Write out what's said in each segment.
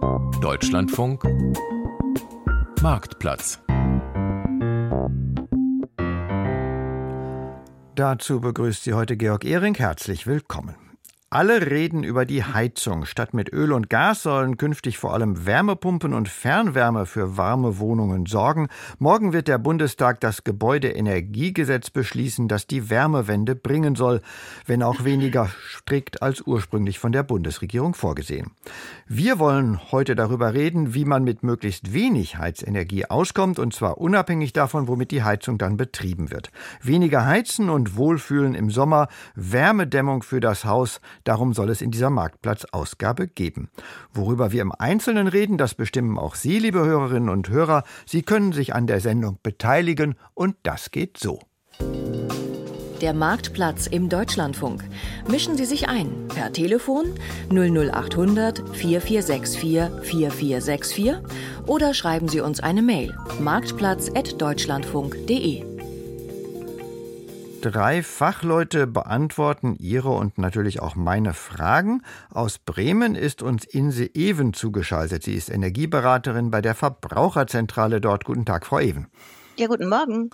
Deutschlandfunk Marktplatz Dazu begrüßt Sie heute Georg Ehring. Herzlich willkommen. Alle reden über die Heizung. Statt mit Öl und Gas sollen künftig vor allem Wärmepumpen und Fernwärme für warme Wohnungen sorgen. Morgen wird der Bundestag das Gebäudeenergiegesetz beschließen, das die Wärmewende bringen soll, wenn auch weniger strikt als ursprünglich von der Bundesregierung vorgesehen. Wir wollen heute darüber reden, wie man mit möglichst wenig Heizenergie auskommt, und zwar unabhängig davon, womit die Heizung dann betrieben wird. Weniger heizen und wohlfühlen im Sommer, Wärmedämmung für das Haus, Darum soll es in dieser Marktplatzausgabe geben. Worüber wir im Einzelnen reden, das bestimmen auch Sie, liebe Hörerinnen und Hörer. Sie können sich an der Sendung beteiligen und das geht so. Der Marktplatz im Deutschlandfunk. Mischen Sie sich ein per Telefon 00800 4464 4464 oder schreiben Sie uns eine Mail marktplatz.deutschlandfunk.de. Drei Fachleute beantworten Ihre und natürlich auch meine Fragen. Aus Bremen ist uns Inse Even zugeschaltet. Sie ist Energieberaterin bei der Verbraucherzentrale dort. Guten Tag, Frau Even. Ja, guten Morgen.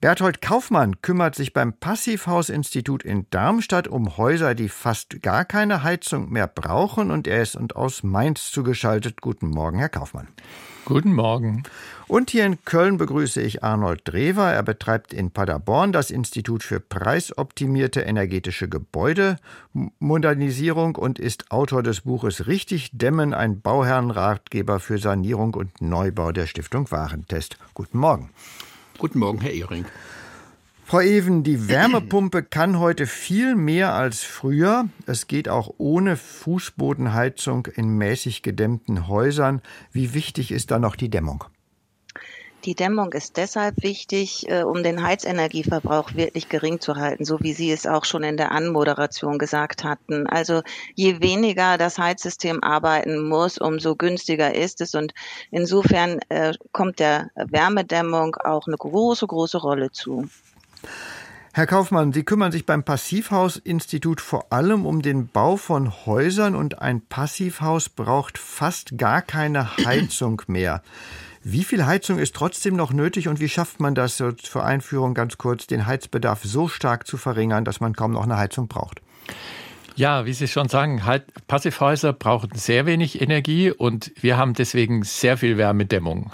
Berthold Kaufmann kümmert sich beim Passivhausinstitut in Darmstadt um Häuser, die fast gar keine Heizung mehr brauchen und er ist und aus Mainz zugeschaltet. Guten Morgen, Herr Kaufmann. Guten Morgen. Und hier in Köln begrüße ich Arnold Drewer. Er betreibt in Paderborn das Institut für preisoptimierte energetische Gebäudemodernisierung und ist Autor des Buches Richtig Dämmen, ein Bauherrenratgeber für Sanierung und Neubau der Stiftung Warentest. Guten Morgen. Guten Morgen, Herr Ehring. Frau Even, die Wärmepumpe kann heute viel mehr als früher. Es geht auch ohne Fußbodenheizung in mäßig gedämmten Häusern. Wie wichtig ist da noch die Dämmung? Die Dämmung ist deshalb wichtig, äh, um den Heizenergieverbrauch wirklich gering zu halten, so wie Sie es auch schon in der Anmoderation gesagt hatten. Also je weniger das Heizsystem arbeiten muss, umso günstiger ist es. Und insofern äh, kommt der Wärmedämmung auch eine große, große Rolle zu. Herr Kaufmann, Sie kümmern sich beim Passivhausinstitut vor allem um den Bau von Häusern und ein Passivhaus braucht fast gar keine Heizung mehr. Wie viel Heizung ist trotzdem noch nötig und wie schafft man das zur Einführung ganz kurz, den Heizbedarf so stark zu verringern, dass man kaum noch eine Heizung braucht? Ja, wie Sie schon sagen, halt, Passivhäuser brauchen sehr wenig Energie und wir haben deswegen sehr viel Wärmedämmung.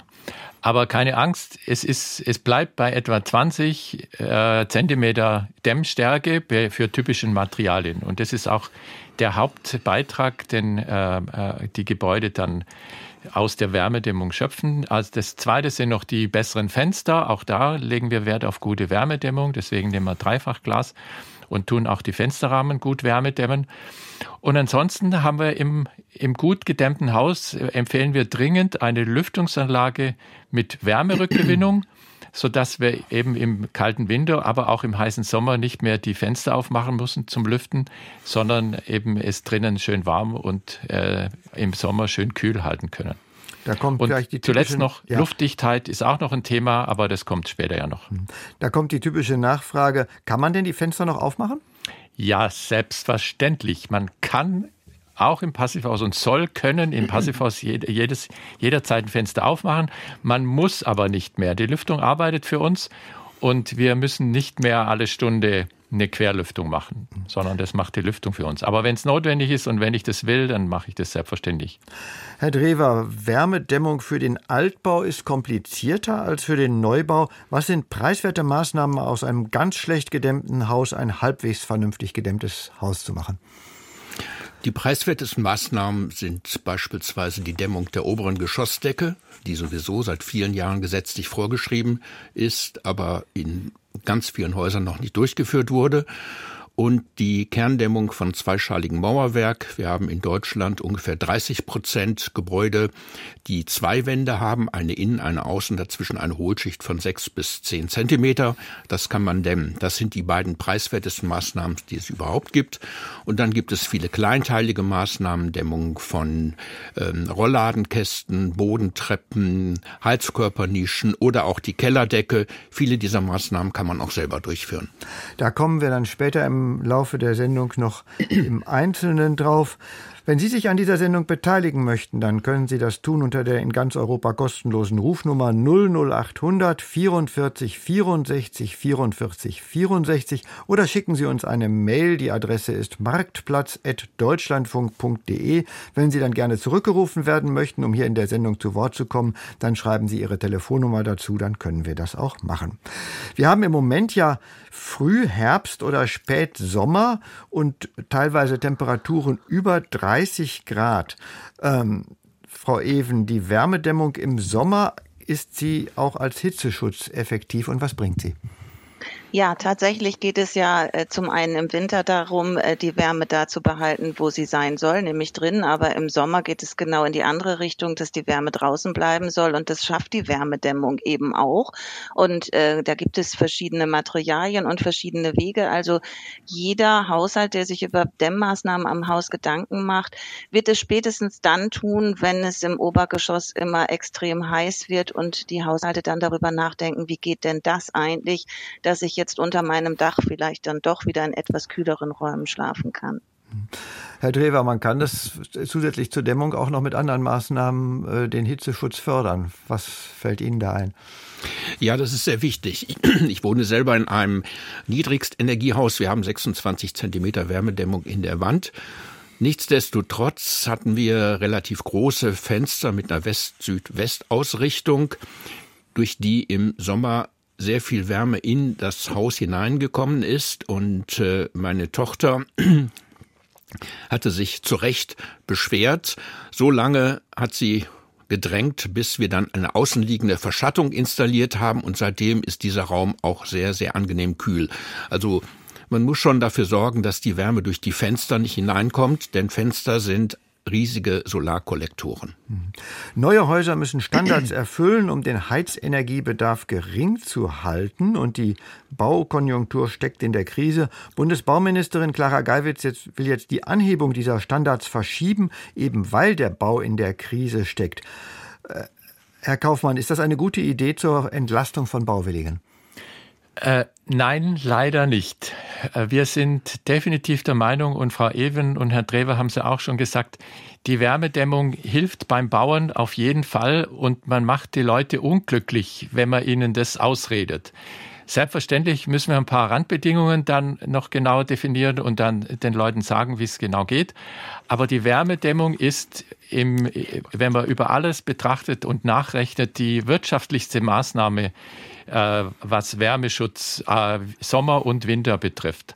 Aber keine Angst, es, ist, es bleibt bei etwa 20 äh, Zentimeter Dämmstärke für typischen Materialien. Und das ist auch der Hauptbeitrag, den äh, äh, die Gebäude dann aus der Wärmedämmung schöpfen. Also das zweite sind noch die besseren Fenster. Auch da legen wir Wert auf gute Wärmedämmung. Deswegen nehmen wir Dreifachglas und tun auch die Fensterrahmen gut wärmedämmen. Und ansonsten haben wir im, im gut gedämmten Haus, empfehlen wir dringend eine Lüftungsanlage mit Wärmerückgewinnung, sodass wir eben im kalten Winter, aber auch im heißen Sommer nicht mehr die Fenster aufmachen müssen zum Lüften, sondern eben es drinnen schön warm und äh, im Sommer schön kühl halten können. Da kommt und gleich die zuletzt noch ja. Luftdichtheit ist auch noch ein Thema, aber das kommt später ja noch. Hm. Da kommt die typische Nachfrage: Kann man denn die Fenster noch aufmachen? Ja, selbstverständlich. Man kann auch im Passivhaus und soll können im Passivhaus jedes, jederzeit ein Fenster aufmachen. Man muss aber nicht mehr. Die Lüftung arbeitet für uns und wir müssen nicht mehr alle Stunde eine Querlüftung machen, sondern das macht die Lüftung für uns. Aber wenn es notwendig ist und wenn ich das will, dann mache ich das selbstverständlich. Herr Drewer, Wärmedämmung für den Altbau ist komplizierter als für den Neubau. Was sind preiswerte Maßnahmen aus einem ganz schlecht gedämmten Haus ein halbwegs vernünftig gedämmtes Haus zu machen? Die preiswertesten Maßnahmen sind beispielsweise die Dämmung der oberen Geschossdecke, die sowieso seit vielen Jahren gesetzlich vorgeschrieben ist, aber in ganz vielen Häusern noch nicht durchgeführt wurde und die Kerndämmung von zweischaligen Mauerwerk. Wir haben in Deutschland ungefähr 30 Prozent Gebäude, die zwei Wände haben, eine innen, eine außen, dazwischen eine Hohlschicht von sechs bis zehn Zentimeter. Das kann man dämmen. Das sind die beiden preiswertesten Maßnahmen, die es überhaupt gibt. Und dann gibt es viele kleinteilige Maßnahmen, Dämmung von ähm, Rollladenkästen, Bodentreppen, Heizkörpernischen oder auch die Kellerdecke. Viele dieser Maßnahmen kann man auch selber durchführen. Da kommen wir dann später im Laufe der Sendung noch im Einzelnen drauf. Wenn Sie sich an dieser Sendung beteiligen möchten, dann können Sie das tun unter der in ganz Europa kostenlosen Rufnummer 00800 44 64 44 64 oder schicken Sie uns eine Mail. Die Adresse ist marktplatz.deutschlandfunk.de. Wenn Sie dann gerne zurückgerufen werden möchten, um hier in der Sendung zu Wort zu kommen, dann schreiben Sie Ihre Telefonnummer dazu, dann können wir das auch machen. Wir haben im Moment ja Frühherbst oder Spätsommer und teilweise Temperaturen über 30 Grad. Ähm, Frau Even, die Wärmedämmung im Sommer, ist sie auch als Hitzeschutz effektiv und was bringt sie? Ja, tatsächlich geht es ja äh, zum einen im Winter darum, äh, die Wärme da zu behalten, wo sie sein soll, nämlich drin. Aber im Sommer geht es genau in die andere Richtung, dass die Wärme draußen bleiben soll. Und das schafft die Wärmedämmung eben auch. Und äh, da gibt es verschiedene Materialien und verschiedene Wege. Also jeder Haushalt, der sich über Dämmmaßnahmen am Haus Gedanken macht, wird es spätestens dann tun, wenn es im Obergeschoss immer extrem heiß wird und die Haushalte dann darüber nachdenken, wie geht denn das eigentlich, dass ich jetzt unter meinem Dach vielleicht dann doch wieder in etwas kühleren Räumen schlafen kann. Herr Drewer, man kann das zusätzlich zur Dämmung auch noch mit anderen Maßnahmen äh, den Hitzeschutz fördern. Was fällt Ihnen da ein? Ja, das ist sehr wichtig. Ich wohne selber in einem Niedrigstenergiehaus. Wir haben 26 Zentimeter Wärmedämmung in der Wand. Nichtsdestotrotz hatten wir relativ große Fenster mit einer West-Süd-West-Ausrichtung, durch die im Sommer sehr viel Wärme in das Haus hineingekommen ist und äh, meine Tochter hatte sich zu Recht beschwert. So lange hat sie gedrängt, bis wir dann eine außenliegende Verschattung installiert haben und seitdem ist dieser Raum auch sehr, sehr angenehm kühl. Also man muss schon dafür sorgen, dass die Wärme durch die Fenster nicht hineinkommt, denn Fenster sind riesige Solarkollektoren. Mhm. Neue Häuser müssen Standards erfüllen, um den Heizenergiebedarf gering zu halten. Und die Baukonjunktur steckt in der Krise. Bundesbauministerin Clara Geiwitz jetzt, will jetzt die Anhebung dieser Standards verschieben, eben weil der Bau in der Krise steckt. Äh, Herr Kaufmann, ist das eine gute Idee zur Entlastung von Bauwilligen? Äh, nein, leider nicht. Äh, wir sind definitiv der Meinung, und Frau Even und Herr Drewer haben es ja auch schon gesagt, die Wärmedämmung hilft beim Bauen auf jeden Fall und man macht die Leute unglücklich, wenn man ihnen das ausredet. Selbstverständlich müssen wir ein paar Randbedingungen dann noch genauer definieren und dann den Leuten sagen, wie es genau geht. Aber die Wärmedämmung ist, im, wenn man über alles betrachtet und nachrechnet, die wirtschaftlichste Maßnahme, was Wärmeschutz äh, Sommer und Winter betrifft.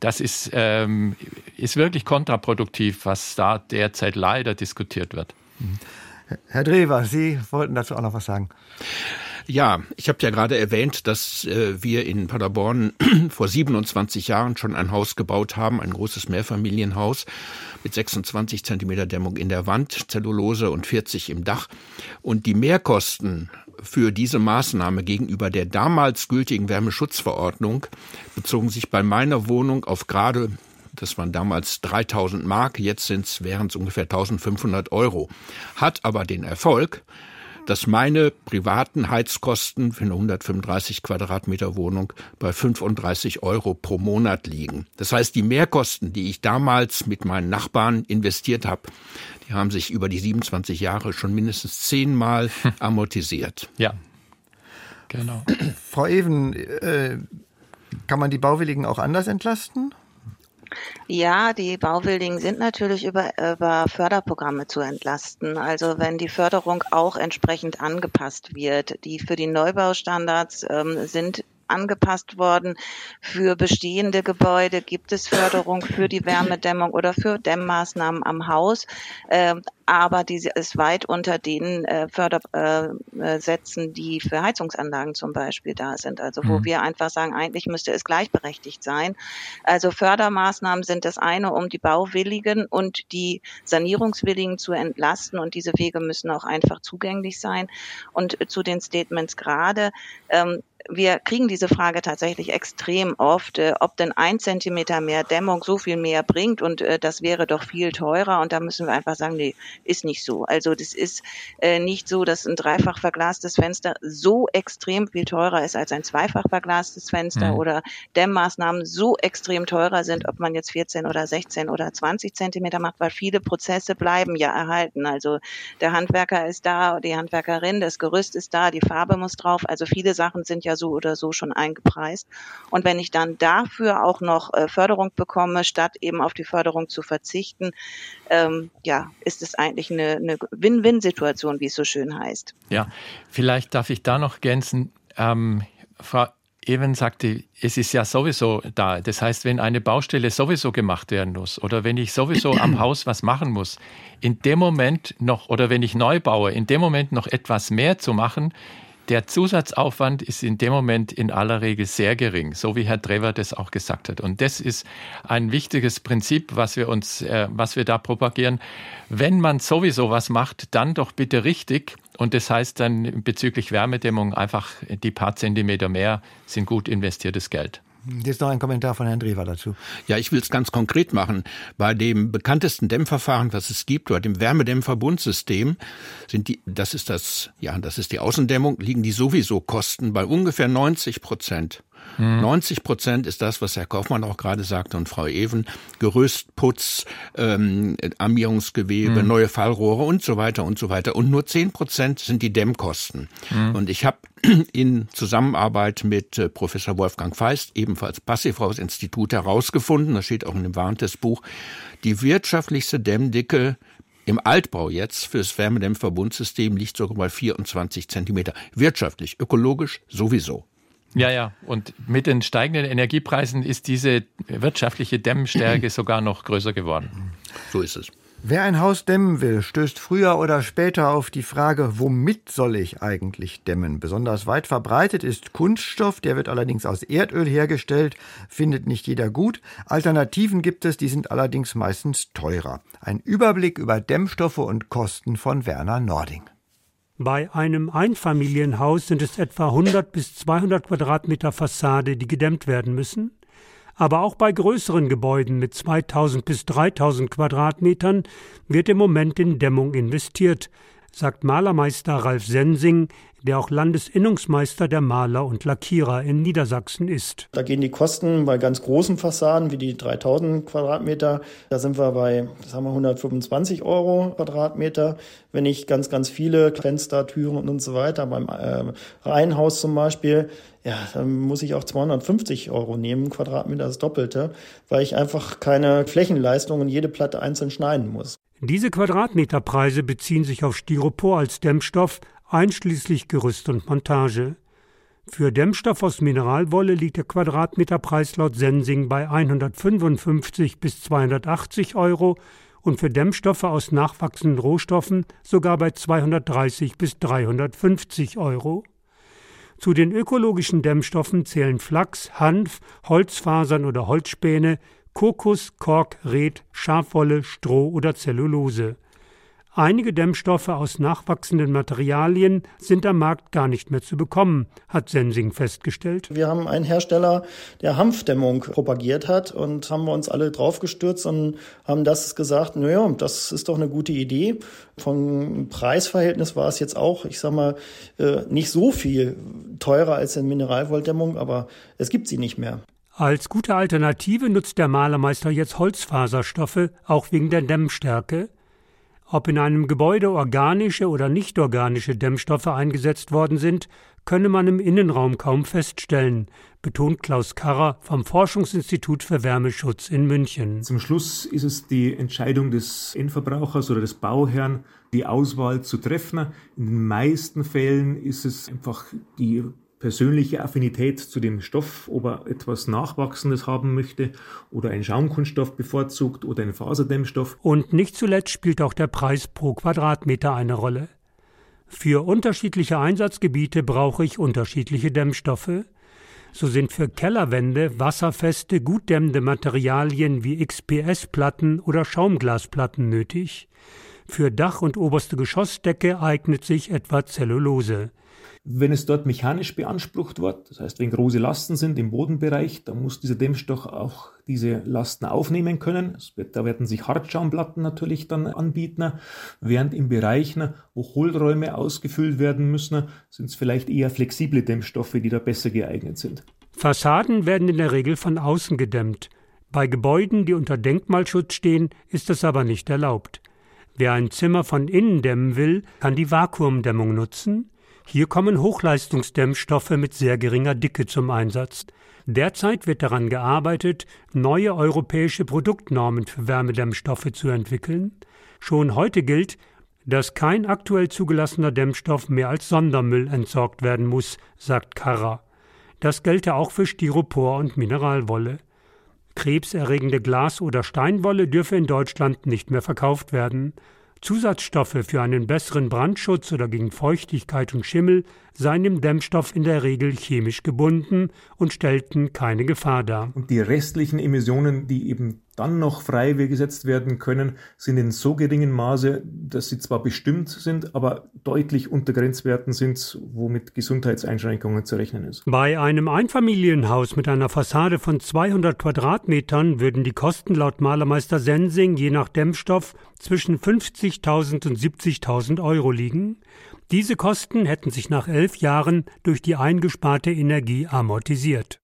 Das ist, ähm, ist wirklich kontraproduktiv, was da derzeit leider diskutiert wird. Herr Drewer, Sie wollten dazu auch noch was sagen. Ja, ich habe ja gerade erwähnt, dass äh, wir in Paderborn vor 27 Jahren schon ein Haus gebaut haben, ein großes Mehrfamilienhaus mit 26 Zentimeter Dämmung in der Wand, Zellulose und 40 im Dach. Und die Mehrkosten für diese Maßnahme gegenüber der damals gültigen Wärmeschutzverordnung bezogen sich bei meiner Wohnung auf gerade das waren damals 3000 Mark, jetzt wären es ungefähr 1500 Euro. Hat aber den Erfolg, dass meine privaten Heizkosten für eine 135 Quadratmeter Wohnung bei 35 Euro pro Monat liegen. Das heißt, die Mehrkosten, die ich damals mit meinen Nachbarn investiert habe, die haben sich über die 27 Jahre schon mindestens zehnmal amortisiert. Ja, genau. Frau Even, äh, kann man die Bauwilligen auch anders entlasten? Ja, die Bauwilligen sind natürlich über, über Förderprogramme zu entlasten. Also wenn die Förderung auch entsprechend angepasst wird. Die für die Neubaustandards ähm, sind angepasst worden. Für bestehende Gebäude gibt es Förderung für die Wärmedämmung oder für Dämmmaßnahmen am Haus. Ähm, aber diese ist weit unter den äh, Fördersätzen, die für Heizungsanlagen zum Beispiel da sind. Also wo mhm. wir einfach sagen, eigentlich müsste es gleichberechtigt sein. Also Fördermaßnahmen sind das eine, um die Bauwilligen und die Sanierungswilligen zu entlasten und diese Wege müssen auch einfach zugänglich sein. Und zu den Statements gerade, ähm, wir kriegen diese Frage tatsächlich extrem oft, äh, ob denn ein Zentimeter mehr Dämmung so viel mehr bringt und äh, das wäre doch viel teurer. Und da müssen wir einfach sagen, nee, ist nicht so. Also das ist äh, nicht so, dass ein dreifach verglastes Fenster so extrem viel teurer ist als ein zweifach verglastes Fenster mhm. oder Dämmmaßnahmen so extrem teurer sind, ob man jetzt 14 oder 16 oder 20 Zentimeter macht, weil viele Prozesse bleiben ja erhalten. Also der Handwerker ist da, die Handwerkerin, das Gerüst ist da, die Farbe muss drauf. Also viele Sachen sind ja so oder so schon eingepreist. Und wenn ich dann dafür auch noch äh, Förderung bekomme, statt eben auf die Förderung zu verzichten, ähm, ja, ist es eigentlich eine, eine Win-Win-Situation, wie es so schön heißt. Ja, vielleicht darf ich da noch ergänzen. Ähm, Frau Even sagte, es ist ja sowieso da. Das heißt, wenn eine Baustelle sowieso gemacht werden muss oder wenn ich sowieso am Haus was machen muss, in dem Moment noch oder wenn ich neu baue, in dem Moment noch etwas mehr zu machen, der Zusatzaufwand ist in dem Moment in aller Regel sehr gering, so wie Herr Drewer das auch gesagt hat. Und das ist ein wichtiges Prinzip, was wir uns, äh, was wir da propagieren. Wenn man sowieso was macht, dann doch bitte richtig. Und das heißt dann bezüglich Wärmedämmung einfach die paar Zentimeter mehr sind gut investiertes Geld. Jetzt noch ein Kommentar von Herrn Drewer dazu. Ja, ich will es ganz konkret machen. Bei dem bekanntesten Dämmverfahren, was es gibt, bei dem Wärmedämmverbundsystem, sind die, das ist das, ja, das ist die Außendämmung, liegen die sowieso Kosten bei ungefähr 90 Prozent. 90 hm. Prozent ist das, was Herr Kaufmann auch gerade sagte und Frau Even. Gerüst, Putz, ähm, Armierungsgewebe, mhm. neue Fallrohre und so weiter und so weiter. Und nur 10 Prozent sind die Dämmkosten. Mhm. Und ich habe in Zusammenarbeit mit äh, Professor Wolfgang Feist, ebenfalls Passivhausinstitut, herausgefunden, das steht auch in dem Warentestbuch, die wirtschaftlichste Dämmdicke im Altbau jetzt fürs Wärmedämmverbundsystem liegt sogar bei 24 Zentimeter. Wirtschaftlich, ökologisch sowieso. Ja, ja. Und mit den steigenden Energiepreisen ist diese wirtschaftliche Dämmstärke sogar noch größer geworden. So ist es. Wer ein Haus dämmen will, stößt früher oder später auf die Frage, womit soll ich eigentlich dämmen? Besonders weit verbreitet ist Kunststoff, der wird allerdings aus Erdöl hergestellt, findet nicht jeder gut. Alternativen gibt es, die sind allerdings meistens teurer. Ein Überblick über Dämmstoffe und Kosten von Werner Nording. Bei einem Einfamilienhaus sind es etwa 100 bis 200 Quadratmeter Fassade, die gedämmt werden müssen. Aber auch bei größeren Gebäuden mit 2000 bis 3000 Quadratmetern wird im Moment in Dämmung investiert, sagt Malermeister Ralf Sensing der auch Landesinnungsmeister der Maler und Lackierer in Niedersachsen ist. Da gehen die Kosten bei ganz großen Fassaden wie die 3000 Quadratmeter, da sind wir bei, sagen wir, 125 Euro Quadratmeter. Wenn ich ganz, ganz viele Fenster, Türen und so weiter, beim äh, Reihenhaus zum Beispiel, ja, dann muss ich auch 250 Euro nehmen, Quadratmeter das Doppelte, weil ich einfach keine Flächenleistung in jede Platte einzeln schneiden muss. Diese Quadratmeterpreise beziehen sich auf Styropor als Dämmstoff, einschließlich Gerüst und Montage. Für Dämmstoff aus Mineralwolle liegt der Quadratmeterpreis laut Sensing bei 155 bis 280 Euro und für Dämmstoffe aus nachwachsenden Rohstoffen sogar bei 230 bis 350 Euro. Zu den ökologischen Dämmstoffen zählen Flachs, Hanf, Holzfasern oder Holzspäne, Kokos, Kork, Red, Schafwolle, Stroh oder Zellulose. Einige Dämmstoffe aus nachwachsenden Materialien sind am Markt gar nicht mehr zu bekommen, hat Sensing festgestellt. Wir haben einen Hersteller, der Hanfdämmung propagiert hat und haben wir uns alle draufgestürzt und haben das gesagt, naja, das ist doch eine gute Idee. Vom Preisverhältnis war es jetzt auch, ich sag mal, äh, nicht so viel teurer als in Mineralwolldämmung, aber es gibt sie nicht mehr. Als gute Alternative nutzt der Malermeister jetzt Holzfaserstoffe, auch wegen der Dämmstärke. Ob in einem Gebäude organische oder nicht organische Dämmstoffe eingesetzt worden sind, könne man im Innenraum kaum feststellen, betont Klaus Karrer vom Forschungsinstitut für Wärmeschutz in München. Zum Schluss ist es die Entscheidung des Endverbrauchers oder des Bauherrn, die Auswahl zu treffen. In den meisten Fällen ist es einfach die persönliche Affinität zu dem Stoff, ob er etwas Nachwachsendes haben möchte oder einen Schaumkunststoff bevorzugt oder einen Faserdämmstoff. Und nicht zuletzt spielt auch der Preis pro Quadratmeter eine Rolle. Für unterschiedliche Einsatzgebiete brauche ich unterschiedliche Dämmstoffe. So sind für Kellerwände wasserfeste, gut dämmende Materialien wie XPS-Platten oder Schaumglasplatten nötig. Für Dach und oberste Geschossdecke eignet sich etwa Zellulose. Wenn es dort mechanisch beansprucht wird, das heißt, wenn große Lasten sind im Bodenbereich, dann muss dieser Dämmstoff auch diese Lasten aufnehmen können. Wird, da werden sich Hartschaumplatten natürlich dann anbieten, während in Bereichen, wo Hohlräume ausgefüllt werden müssen, sind es vielleicht eher flexible Dämmstoffe, die da besser geeignet sind. Fassaden werden in der Regel von außen gedämmt. Bei Gebäuden, die unter Denkmalschutz stehen, ist das aber nicht erlaubt. Wer ein Zimmer von innen dämmen will, kann die Vakuumdämmung nutzen. Hier kommen Hochleistungsdämmstoffe mit sehr geringer Dicke zum Einsatz. Derzeit wird daran gearbeitet, neue europäische Produktnormen für Wärmedämmstoffe zu entwickeln. Schon heute gilt, dass kein aktuell zugelassener Dämmstoff mehr als Sondermüll entsorgt werden muss, sagt Karra. Das gelte auch für Styropor und Mineralwolle. Krebserregende Glas- oder Steinwolle dürfe in Deutschland nicht mehr verkauft werden. Zusatzstoffe für einen besseren Brandschutz oder gegen Feuchtigkeit und Schimmel seien im Dämmstoff in der Regel chemisch gebunden und stellten keine Gefahr dar. Und die restlichen Emissionen, die eben dann noch frei gesetzt werden können, sind in so geringem Maße, dass sie zwar bestimmt sind, aber deutlich unter Grenzwerten sind, womit Gesundheitseinschränkungen zu rechnen ist. Bei einem Einfamilienhaus mit einer Fassade von 200 Quadratmetern würden die Kosten laut Malermeister Sensing je nach Dämmstoff zwischen 50.000 und 70.000 Euro liegen. Diese Kosten hätten sich nach elf Jahren durch die eingesparte Energie amortisiert.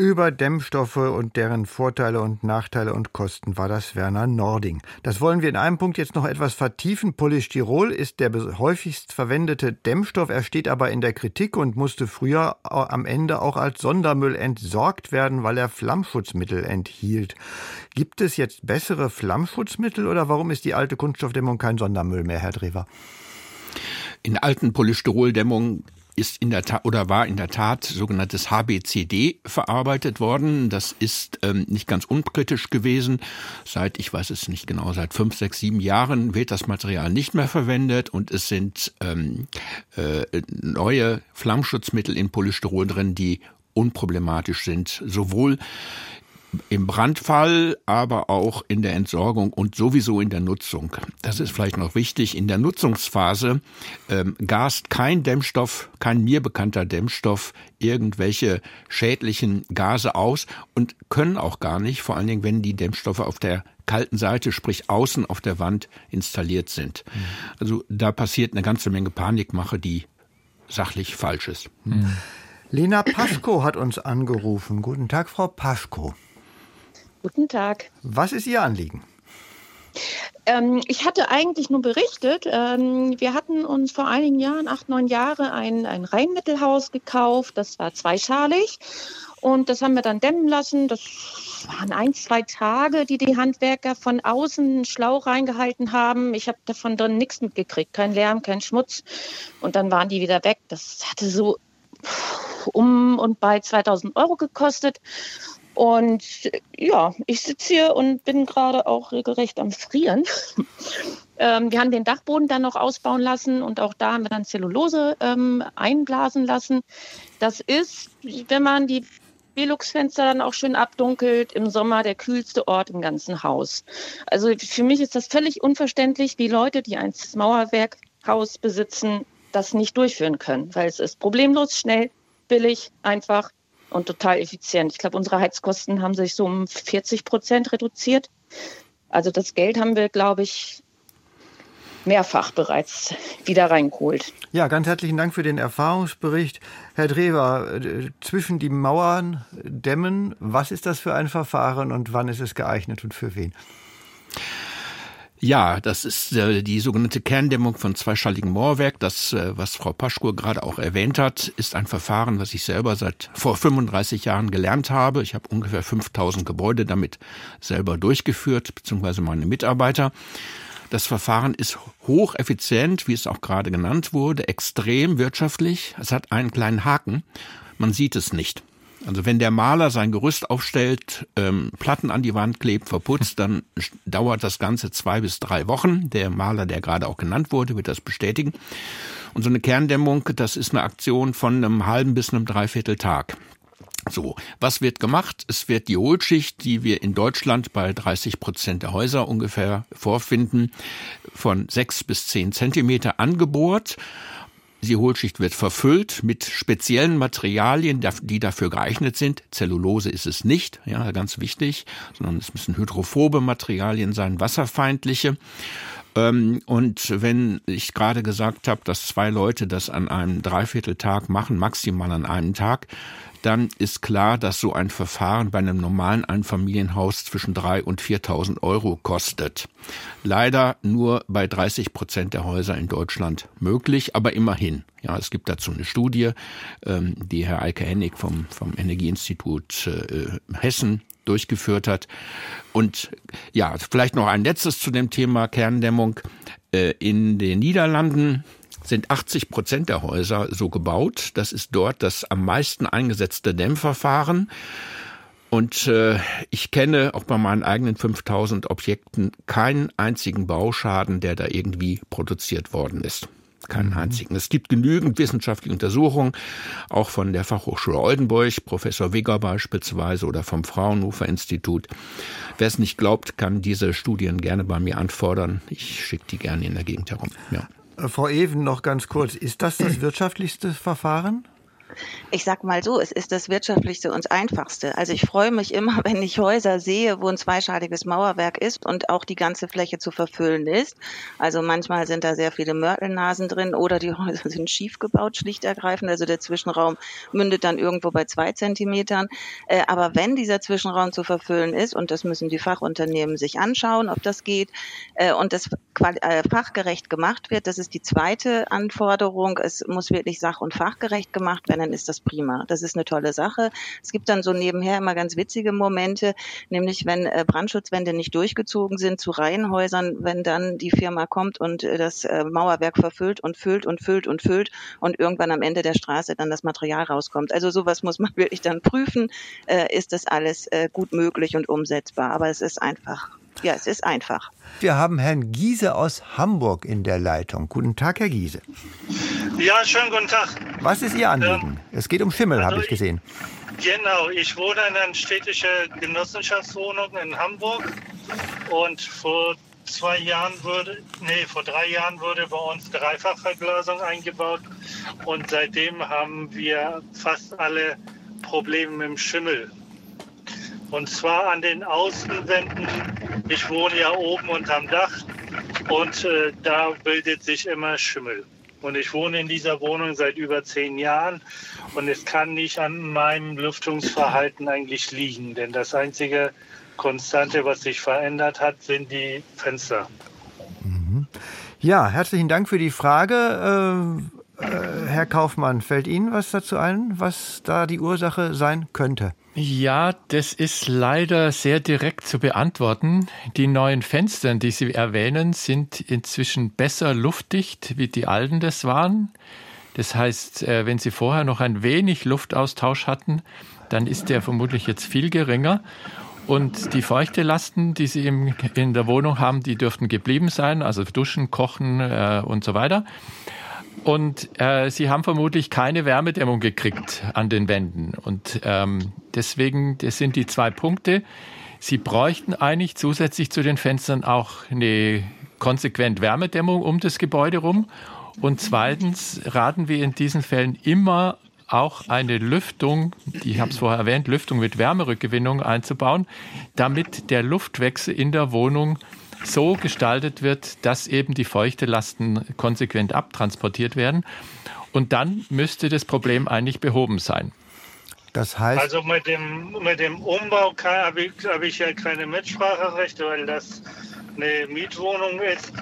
Über Dämmstoffe und deren Vorteile und Nachteile und Kosten war das Werner Nording. Das wollen wir in einem Punkt jetzt noch etwas vertiefen. Polystyrol ist der häufigst verwendete Dämmstoff. Er steht aber in der Kritik und musste früher am Ende auch als Sondermüll entsorgt werden, weil er Flammschutzmittel enthielt. Gibt es jetzt bessere Flammschutzmittel oder warum ist die alte Kunststoffdämmung kein Sondermüll mehr, Herr Drewer? In alten Polystyroldämmungen ist in der Tat oder war in der Tat sogenanntes HBCD verarbeitet worden. Das ist ähm, nicht ganz unkritisch gewesen. Seit, ich weiß es nicht genau, seit fünf, sechs, sieben Jahren wird das Material nicht mehr verwendet und es sind ähm, äh, neue Flammschutzmittel in Polystyrol drin, die unproblematisch sind. Sowohl im Brandfall, aber auch in der Entsorgung und sowieso in der Nutzung. Das ist vielleicht noch wichtig. In der Nutzungsphase ähm, gast kein Dämmstoff, kein mir bekannter Dämmstoff irgendwelche schädlichen Gase aus und können auch gar nicht, vor allen Dingen, wenn die Dämmstoffe auf der kalten Seite, sprich außen auf der Wand installiert sind. Mhm. Also da passiert eine ganze Menge Panikmache, die sachlich falsch ist. Mhm. Lena Paschko hat uns angerufen. Guten Tag, Frau Paschko. Guten Tag. Was ist Ihr Anliegen? Ähm, ich hatte eigentlich nur berichtet, ähm, wir hatten uns vor einigen Jahren, acht, neun Jahre, ein, ein Rheinmittelhaus gekauft. Das war zweischalig. Und das haben wir dann dämmen lassen. Das waren ein, zwei Tage, die die Handwerker von außen Schlauch reingehalten haben. Ich habe davon drin nichts mitgekriegt. Kein Lärm, kein Schmutz. Und dann waren die wieder weg. Das hatte so um und bei 2000 Euro gekostet. Und ja, ich sitze hier und bin gerade auch regelrecht am Frieren. ähm, wir haben den Dachboden dann noch ausbauen lassen und auch da haben wir dann Zellulose ähm, einblasen lassen. Das ist, wenn man die Velux-Fenster dann auch schön abdunkelt, im Sommer der kühlste Ort im ganzen Haus. Also für mich ist das völlig unverständlich, wie Leute, die ein Mauerwerkhaus besitzen, das nicht durchführen können, weil es ist problemlos, schnell, billig, einfach und total effizient. Ich glaube, unsere Heizkosten haben sich so um 40 Prozent reduziert. Also das Geld haben wir, glaube ich, mehrfach bereits wieder reingeholt. Ja, ganz herzlichen Dank für den Erfahrungsbericht. Herr Drewer, äh, zwischen die Mauern dämmen, was ist das für ein Verfahren und wann ist es geeignet und für wen? Ja, das ist äh, die sogenannte Kerndämmung von zweischaltigem Mauerwerk. Das, äh, was Frau Paschkur gerade auch erwähnt hat, ist ein Verfahren, was ich selber seit vor 35 Jahren gelernt habe. Ich habe ungefähr 5000 Gebäude damit selber durchgeführt, beziehungsweise meine Mitarbeiter. Das Verfahren ist hocheffizient, wie es auch gerade genannt wurde, extrem wirtschaftlich. Es hat einen kleinen Haken. Man sieht es nicht. Also wenn der Maler sein Gerüst aufstellt, ähm, Platten an die Wand klebt, verputzt, dann dauert das Ganze zwei bis drei Wochen. Der Maler, der gerade auch genannt wurde, wird das bestätigen. Und so eine Kerndämmung, das ist eine Aktion von einem halben bis einem Dreiviertel Tag. So, was wird gemacht? Es wird die Hohlschicht, die wir in Deutschland bei 30 Prozent der Häuser ungefähr vorfinden, von sechs bis zehn Zentimeter angebohrt. Die Hohlschicht wird verfüllt mit speziellen Materialien, die dafür geeignet sind. Zellulose ist es nicht, ja, ganz wichtig, sondern es müssen hydrophobe Materialien sein, wasserfeindliche. Ähm, und wenn ich gerade gesagt habe, dass zwei Leute das an einem Dreivierteltag machen, maximal an einem Tag, dann ist klar, dass so ein Verfahren bei einem normalen Einfamilienhaus zwischen 3.000 und 4.000 Euro kostet. Leider nur bei 30 Prozent der Häuser in Deutschland möglich, aber immerhin. Ja, es gibt dazu eine Studie, ähm, die Herr Eike Hennig vom, vom Energieinstitut äh, Hessen durchgeführt hat. Und ja, vielleicht noch ein letztes zu dem Thema Kerndämmung. Äh, in den Niederlanden sind 80 Prozent der Häuser so gebaut. Das ist dort das am meisten eingesetzte Dämmverfahren. Und äh, ich kenne auch bei meinen eigenen 5000 Objekten keinen einzigen Bauschaden, der da irgendwie produziert worden ist. Keinen mhm. einzigen. Es gibt genügend wissenschaftliche Untersuchungen, auch von der Fachhochschule Oldenburg, Professor Wigger beispielsweise oder vom Fraunhofer Institut. Wer es nicht glaubt, kann diese Studien gerne bei mir anfordern. Ich schicke die gerne in der Gegend herum. Ja. Äh, Frau Even, noch ganz kurz. Ist das das wirtschaftlichste Verfahren? Ich sag mal so, es ist das wirtschaftlichste und einfachste. Also ich freue mich immer, wenn ich Häuser sehe, wo ein zweischaliges Mauerwerk ist und auch die ganze Fläche zu verfüllen ist. Also manchmal sind da sehr viele Mörtelnasen drin oder die Häuser sind schief gebaut, schlicht ergreifend. Also der Zwischenraum mündet dann irgendwo bei zwei Zentimetern. Äh, aber wenn dieser Zwischenraum zu verfüllen ist, und das müssen die Fachunternehmen sich anschauen, ob das geht, äh, und das äh, fachgerecht gemacht wird, das ist die zweite Anforderung. Es muss wirklich sach- und fachgerecht gemacht werden dann ist das prima. Das ist eine tolle Sache. Es gibt dann so nebenher immer ganz witzige Momente, nämlich wenn äh, Brandschutzwände nicht durchgezogen sind zu Reihenhäusern, wenn dann die Firma kommt und äh, das äh, Mauerwerk verfüllt und füllt und füllt und füllt und irgendwann am Ende der Straße dann das Material rauskommt. Also sowas muss man wirklich dann prüfen. Ist das alles gut möglich und umsetzbar? Aber es ist einfach ja, es ist einfach. Wir haben Herrn Giese aus Hamburg in der Leitung. Guten Tag, Herr Giese. Ja, schönen guten Tag. Was ist Ihr Anliegen? Ähm, es geht um Schimmel, also habe ich gesehen. Genau, ich wohne in einer städtischen Genossenschaftswohnung in Hamburg und vor zwei Jahren wurde, nee, vor drei Jahren wurde bei uns Dreifachverglasung eingebaut und seitdem haben wir fast alle Probleme mit dem Schimmel. Und zwar an den Außenwänden. Ich wohne ja oben unterm Dach und äh, da bildet sich immer Schimmel. Und ich wohne in dieser Wohnung seit über zehn Jahren und es kann nicht an meinem Lüftungsverhalten eigentlich liegen, denn das einzige Konstante, was sich verändert hat, sind die Fenster. Mhm. Ja, herzlichen Dank für die Frage. Äh, äh, Herr Kaufmann, fällt Ihnen was dazu ein, was da die Ursache sein könnte? Ja, das ist leider sehr direkt zu beantworten. Die neuen Fenster, die Sie erwähnen, sind inzwischen besser luftdicht, wie die alten das waren. Das heißt, äh, wenn Sie vorher noch ein wenig Luftaustausch hatten, dann ist der vermutlich jetzt viel geringer. Und die Feuchtelasten, die Sie in der Wohnung haben, die dürften geblieben sein, also duschen, kochen äh, und so weiter. Und äh, sie haben vermutlich keine Wärmedämmung gekriegt an den Wänden. Und ähm, deswegen, das sind die zwei Punkte. Sie bräuchten eigentlich zusätzlich zu den Fenstern auch eine konsequent Wärmedämmung um das Gebäude rum. Und zweitens raten wir in diesen Fällen immer auch eine Lüftung, ich habe es vorher erwähnt, Lüftung mit Wärmerückgewinnung einzubauen, damit der Luftwechsel in der Wohnung so gestaltet wird, dass eben die Feuchtelasten konsequent abtransportiert werden. Und dann müsste das Problem eigentlich behoben sein. Das heißt. Also mit dem, mit dem Umbau habe ich, hab ich ja keine Mitspracherechte, weil das eine Mietwohnung ist.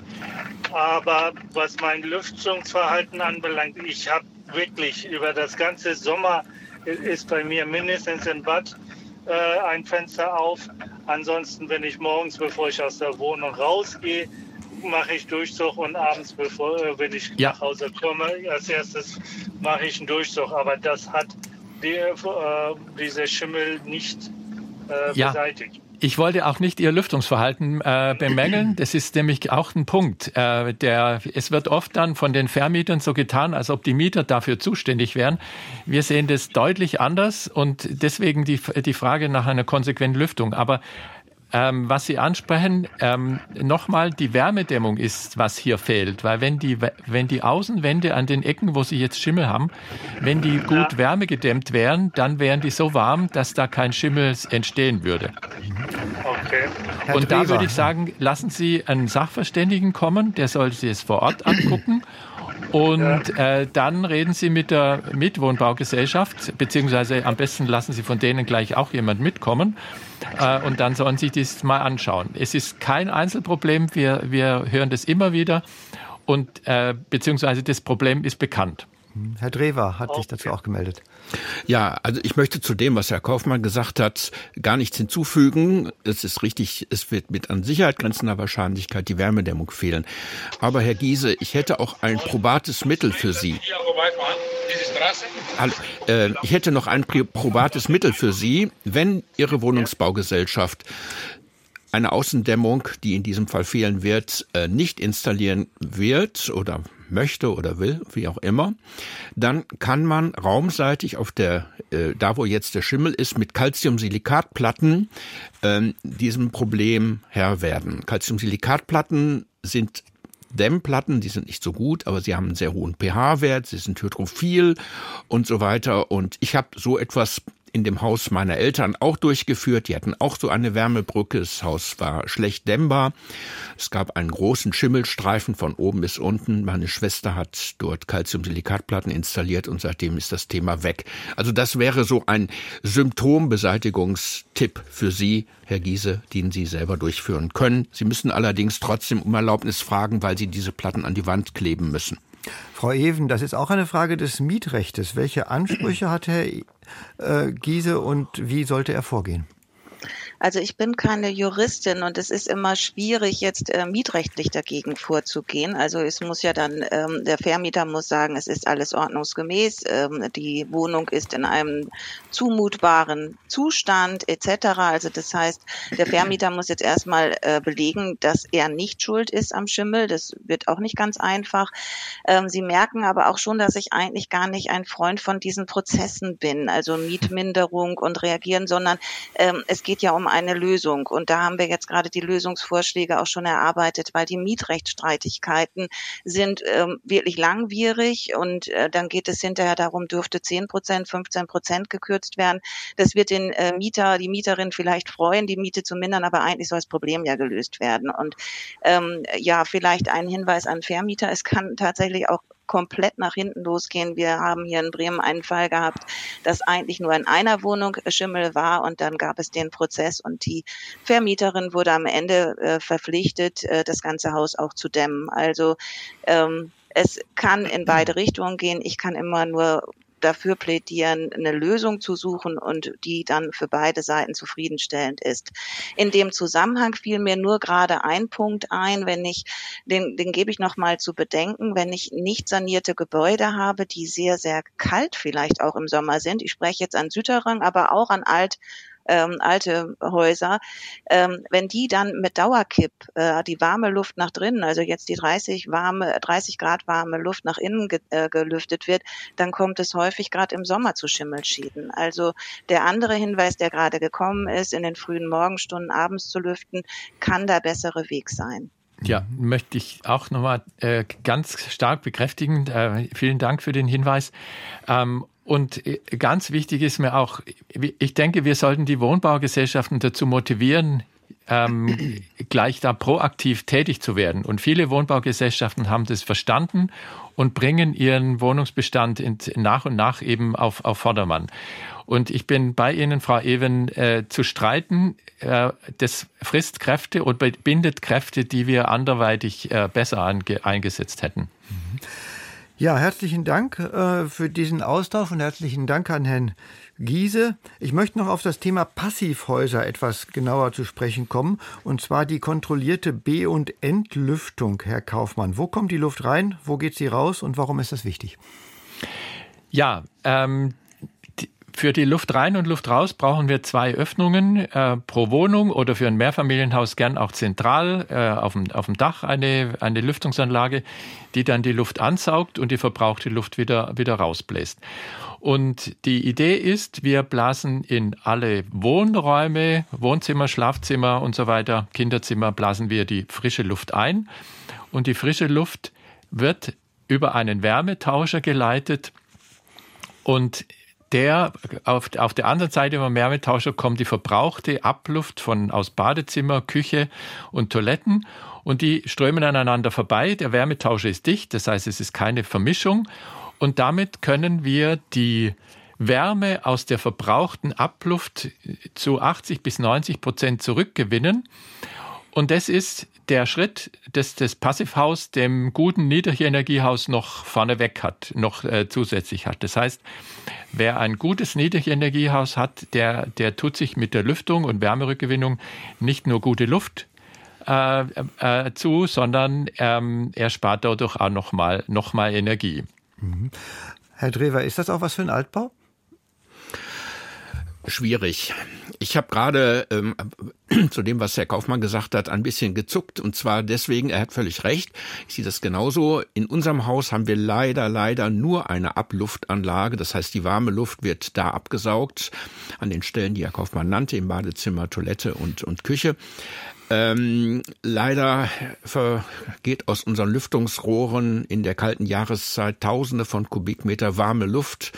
Aber was mein Lüftungsverhalten anbelangt, ich habe wirklich über das ganze Sommer ist bei mir mindestens im Bad äh, ein Fenster auf. Ansonsten, wenn ich morgens, bevor ich aus der Wohnung rausgehe, mache ich Durchzug und abends, bevor, äh, wenn ich ja. nach Hause komme, als erstes mache ich einen Durchzug. Aber das hat die, äh, diese Schimmel nicht äh, ja. beseitigt. Ich wollte auch nicht Ihr Lüftungsverhalten äh, bemängeln. Das ist nämlich auch ein Punkt. Äh, der, es wird oft dann von den Vermietern so getan, als ob die Mieter dafür zuständig wären. Wir sehen das deutlich anders und deswegen die, die Frage nach einer konsequenten Lüftung. Aber ähm, was Sie ansprechen, ähm, nochmal, die Wärmedämmung ist, was hier fehlt. Weil wenn die, wenn die Außenwände an den Ecken, wo Sie jetzt Schimmel haben, wenn die gut ja. wärmegedämmt wären, dann wären die so warm, dass da kein Schimmel entstehen würde. Okay. Und da würde ich sagen, lassen Sie einen Sachverständigen kommen, der soll sich es vor Ort angucken. Und äh, dann reden Sie mit der Mitwohnbaugesellschaft, beziehungsweise am besten lassen Sie von denen gleich auch jemand mitkommen. Äh, und dann sollen Sie das mal anschauen. Es ist kein Einzelproblem, wir, wir hören das immer wieder. Und äh, beziehungsweise das Problem ist bekannt. Herr Drewer hat sich dazu auch gemeldet. Ja, also ich möchte zu dem, was Herr Kaufmann gesagt hat, gar nichts hinzufügen. Es ist richtig, es wird mit an Sicherheit grenzender Wahrscheinlichkeit die Wärmedämmung fehlen. Aber Herr Giese, ich hätte auch ein probates Mittel für Sie. Äh, ich hätte noch ein probates Mittel für Sie, wenn Ihre Wohnungsbaugesellschaft eine Außendämmung, die in diesem Fall fehlen wird, äh, nicht installieren wird oder möchte oder will, wie auch immer, dann kann man raumseitig auf der, äh, da wo jetzt der Schimmel ist, mit Calciumsilikatplatten äh, diesem Problem Herr werden. Calciumsilikatplatten sind Dämmplatten, die sind nicht so gut, aber sie haben einen sehr hohen pH-Wert, sie sind hydrophil und so weiter. Und ich habe so etwas in dem Haus meiner Eltern auch durchgeführt. Die hatten auch so eine Wärmebrücke. Das Haus war schlecht dämmbar. Es gab einen großen Schimmelstreifen von oben bis unten. Meine Schwester hat dort Calciumsilikatplatten installiert und seitdem ist das Thema weg. Also das wäre so ein Symptombeseitigungstipp für Sie, Herr Giese, den Sie selber durchführen können. Sie müssen allerdings trotzdem um Erlaubnis fragen, weil Sie diese Platten an die Wand kleben müssen. Frau Even, das ist auch eine Frage des Mietrechtes. Welche Ansprüche hat Herr äh, Giese und wie sollte er vorgehen? Also ich bin keine Juristin und es ist immer schwierig, jetzt äh, mietrechtlich dagegen vorzugehen. Also es muss ja dann, ähm, der Vermieter muss sagen, es ist alles ordnungsgemäß, ähm, die Wohnung ist in einem zumutbaren Zustand etc. Also das heißt, der Vermieter muss jetzt erstmal äh, belegen, dass er nicht schuld ist am Schimmel. Das wird auch nicht ganz einfach. Ähm, Sie merken aber auch schon, dass ich eigentlich gar nicht ein Freund von diesen Prozessen bin, also Mietminderung und reagieren, sondern ähm, es geht ja um eine Lösung. Und da haben wir jetzt gerade die Lösungsvorschläge auch schon erarbeitet, weil die Mietrechtsstreitigkeiten sind ähm, wirklich langwierig und äh, dann geht es hinterher darum, dürfte 10 Prozent, 15 Prozent gekürzt werden. Das wird den äh, Mieter, die Mieterin vielleicht freuen, die Miete zu mindern, aber eigentlich soll das Problem ja gelöst werden. Und ähm, ja, vielleicht ein Hinweis an Vermieter, es kann tatsächlich auch komplett nach hinten losgehen. Wir haben hier in Bremen einen Fall gehabt, dass eigentlich nur in einer Wohnung Schimmel war und dann gab es den Prozess und die Vermieterin wurde am Ende äh, verpflichtet, äh, das ganze Haus auch zu dämmen. Also ähm, es kann in beide Richtungen gehen. Ich kann immer nur dafür plädieren, eine Lösung zu suchen und die dann für beide Seiten zufriedenstellend ist. In dem Zusammenhang fiel mir nur gerade ein Punkt ein, wenn ich, den, den gebe ich nochmal zu bedenken, wenn ich nicht sanierte Gebäude habe, die sehr, sehr kalt vielleicht auch im Sommer sind. Ich spreche jetzt an Süderrang, aber auch an alt ähm, alte Häuser, ähm, wenn die dann mit Dauerkipp äh, die warme Luft nach drinnen, also jetzt die 30 warme, 30 Grad warme Luft nach innen ge äh, gelüftet wird, dann kommt es häufig gerade im Sommer zu Schimmelschäden. Also der andere Hinweis, der gerade gekommen ist, in den frühen Morgenstunden abends zu lüften, kann der bessere Weg sein. Ja, möchte ich auch nochmal äh, ganz stark bekräftigen. Äh, vielen Dank für den Hinweis. Ähm, und äh, ganz wichtig ist mir auch, ich denke, wir sollten die Wohnbaugesellschaften dazu motivieren, ähm, gleich da proaktiv tätig zu werden. Und viele Wohnbaugesellschaften haben das verstanden und bringen ihren Wohnungsbestand in, nach und nach eben auf, auf Vordermann. Und ich bin bei Ihnen, Frau Even, äh, zu streiten. Äh, das frisst Kräfte und bindet Kräfte, die wir anderweitig äh, besser eingesetzt hätten. Mhm. Ja, herzlichen Dank äh, für diesen Austausch und herzlichen Dank an Herrn Giese. Ich möchte noch auf das Thema Passivhäuser etwas genauer zu sprechen kommen, und zwar die kontrollierte B- und Entlüftung, Herr Kaufmann. Wo kommt die Luft rein, wo geht sie raus und warum ist das wichtig? Ja, ähm, für die Luft rein und Luft raus brauchen wir zwei Öffnungen äh, pro Wohnung oder für ein Mehrfamilienhaus gern auch zentral äh, auf, dem, auf dem Dach eine, eine Lüftungsanlage, die dann die Luft ansaugt und die verbrauchte Luft wieder, wieder rausbläst. Und die Idee ist, wir blasen in alle Wohnräume, Wohnzimmer, Schlafzimmer und so weiter, Kinderzimmer, blasen wir die frische Luft ein. Und die frische Luft wird über einen Wärmetauscher geleitet und der auf, auf der anderen Seite vom Wärmetauscher kommt die verbrauchte Abluft von aus Badezimmer, Küche und Toiletten und die strömen aneinander vorbei. Der Wärmetauscher ist dicht, das heißt, es ist keine Vermischung und damit können wir die Wärme aus der verbrauchten Abluft zu 80 bis 90 Prozent zurückgewinnen. Und das ist der Schritt, dass das Passivhaus dem guten Niedrigenergiehaus noch vorneweg hat, noch äh, zusätzlich hat. Das heißt, wer ein gutes Niedrigenergiehaus hat, der, der tut sich mit der Lüftung und Wärmerückgewinnung nicht nur gute Luft äh, äh, zu, sondern ähm, er spart dadurch auch nochmal noch mal Energie. Mhm. Herr Drewer, ist das auch was für ein Altbau? Schwierig. Ich habe gerade ähm, zu dem, was Herr Kaufmann gesagt hat, ein bisschen gezuckt. Und zwar deswegen, er hat völlig recht. Ich sehe das genauso. In unserem Haus haben wir leider, leider nur eine Abluftanlage. Das heißt, die warme Luft wird da abgesaugt, an den Stellen, die Herr Kaufmann nannte, im Badezimmer, Toilette und, und Küche. Ähm, leider vergeht aus unseren Lüftungsrohren in der kalten Jahreszeit Tausende von Kubikmeter warme Luft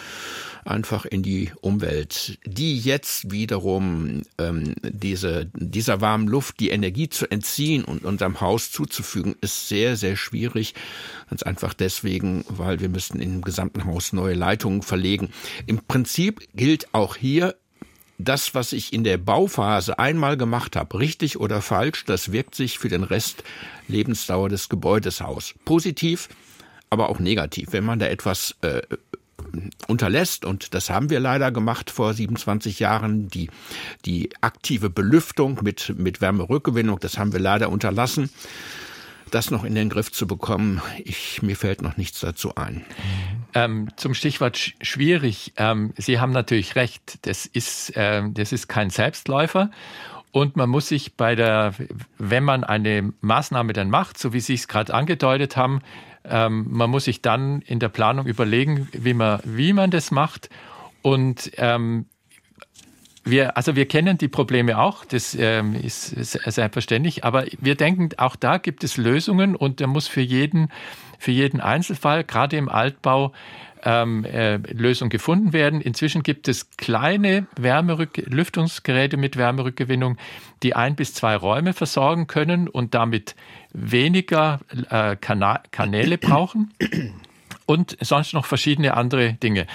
einfach in die Umwelt, die jetzt wiederum ähm, diese, dieser warmen Luft die Energie zu entziehen und unserem Haus zuzufügen, ist sehr, sehr schwierig. Ganz einfach deswegen, weil wir müssten in dem gesamten Haus neue Leitungen verlegen. Im Prinzip gilt auch hier, das, was ich in der Bauphase einmal gemacht habe, richtig oder falsch, das wirkt sich für den Rest Lebensdauer des Gebäudes aus. Positiv, aber auch negativ. Wenn man da etwas äh, unterlässt, und das haben wir leider gemacht vor 27 Jahren, die, die aktive Belüftung mit, mit Wärmerückgewinnung, das haben wir leider unterlassen das noch in den Griff zu bekommen, ich, mir fällt noch nichts dazu ein. Ähm, zum Stichwort sch schwierig. Ähm, Sie haben natürlich recht. Das ist, äh, das ist kein Selbstläufer. Und man muss sich bei der, wenn man eine Maßnahme dann macht, so wie Sie es gerade angedeutet haben, ähm, man muss sich dann in der Planung überlegen, wie man, wie man das macht. Und ähm, wir, also wir kennen die Probleme auch, das ähm, ist selbstverständlich, aber wir denken, auch da gibt es Lösungen und da muss für jeden, für jeden Einzelfall, gerade im Altbau, ähm, äh, Lösung gefunden werden. Inzwischen gibt es kleine Wärmerück Lüftungsgeräte mit Wärmerückgewinnung, die ein bis zwei Räume versorgen können und damit weniger äh, Kanäle brauchen und sonst noch verschiedene andere Dinge.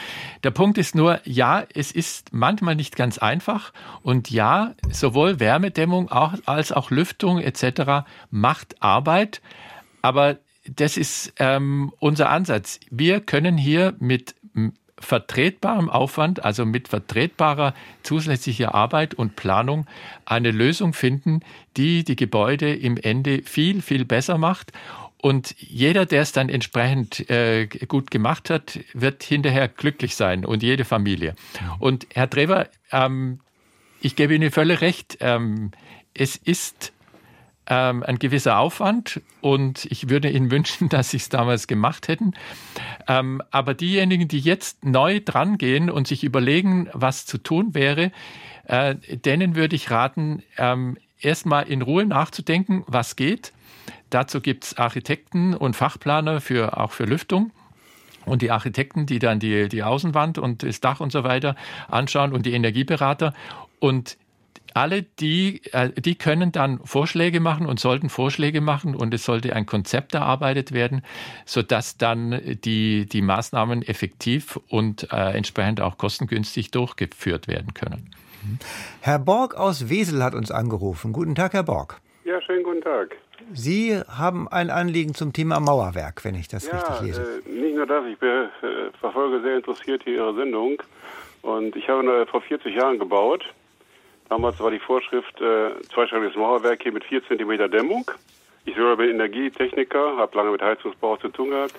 Der Punkt ist nur, ja, es ist manchmal nicht ganz einfach und ja, sowohl Wärmedämmung als auch Lüftung etc. macht Arbeit, aber das ist ähm, unser Ansatz. Wir können hier mit vertretbarem Aufwand, also mit vertretbarer zusätzlicher Arbeit und Planung eine Lösung finden, die die Gebäude im Ende viel, viel besser macht und jeder, der es dann entsprechend äh, gut gemacht hat, wird hinterher glücklich sein und jede Familie. Und Herr Drewer, ähm, ich gebe Ihnen völlig recht. Ähm, es ist ähm, ein gewisser Aufwand und ich würde Ihnen wünschen, dass Sie es damals gemacht hätten. Ähm, aber diejenigen, die jetzt neu drangehen und sich überlegen, was zu tun wäre, äh, denen würde ich raten, ähm, erstmal in Ruhe nachzudenken, was geht Dazu gibt es Architekten und Fachplaner für, auch für Lüftung und die Architekten, die dann die, die Außenwand und das Dach und so weiter anschauen und die Energieberater. Und alle die, äh, die können dann Vorschläge machen und sollten Vorschläge machen und es sollte ein Konzept erarbeitet werden, sodass dann die, die Maßnahmen effektiv und äh, entsprechend auch kostengünstig durchgeführt werden können. Herr Borg aus Wesel hat uns angerufen. Guten Tag, Herr Borg. Ja, schönen guten Tag. Sie haben ein Anliegen zum Thema Mauerwerk, wenn ich das ja, richtig lese. Äh, nicht nur das, ich be, äh, verfolge sehr interessiert hier Ihre Sendung. Und ich habe eine, vor 40 Jahren gebaut. Damals war die Vorschrift äh, zweischaliges Mauerwerk hier mit 4 cm Dämmung. Ich selber bin Energietechniker, habe lange mit Heizungsbau zu tun gehabt.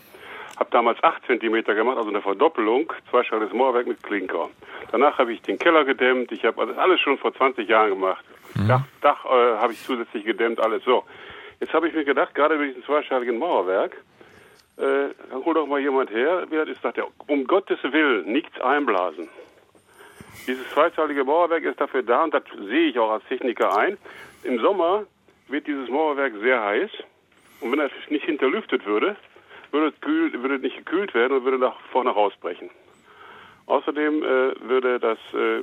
Habe damals 8 Zentimeter gemacht, also eine Verdoppelung, zweischaliges Mauerwerk mit Klinker. Danach habe ich den Keller gedämmt. Ich habe alles schon vor 20 Jahren gemacht. Mhm. Dach, Dach äh, habe ich zusätzlich gedämmt, alles so. Jetzt habe ich mir gedacht, gerade bei diesem zweischaligen Mauerwerk, äh, dann hol doch mal jemand her, wie ist, sagt er, um Gottes Willen, nichts einblasen. Dieses zweizeilige Mauerwerk ist dafür da, und das sehe ich auch als Techniker ein. Im Sommer wird dieses Mauerwerk sehr heiß. Und wenn das nicht hinterlüftet würde, würde es, kühl, würde nicht gekühlt werden und würde nach vorne rausbrechen. Außerdem äh, würde das äh,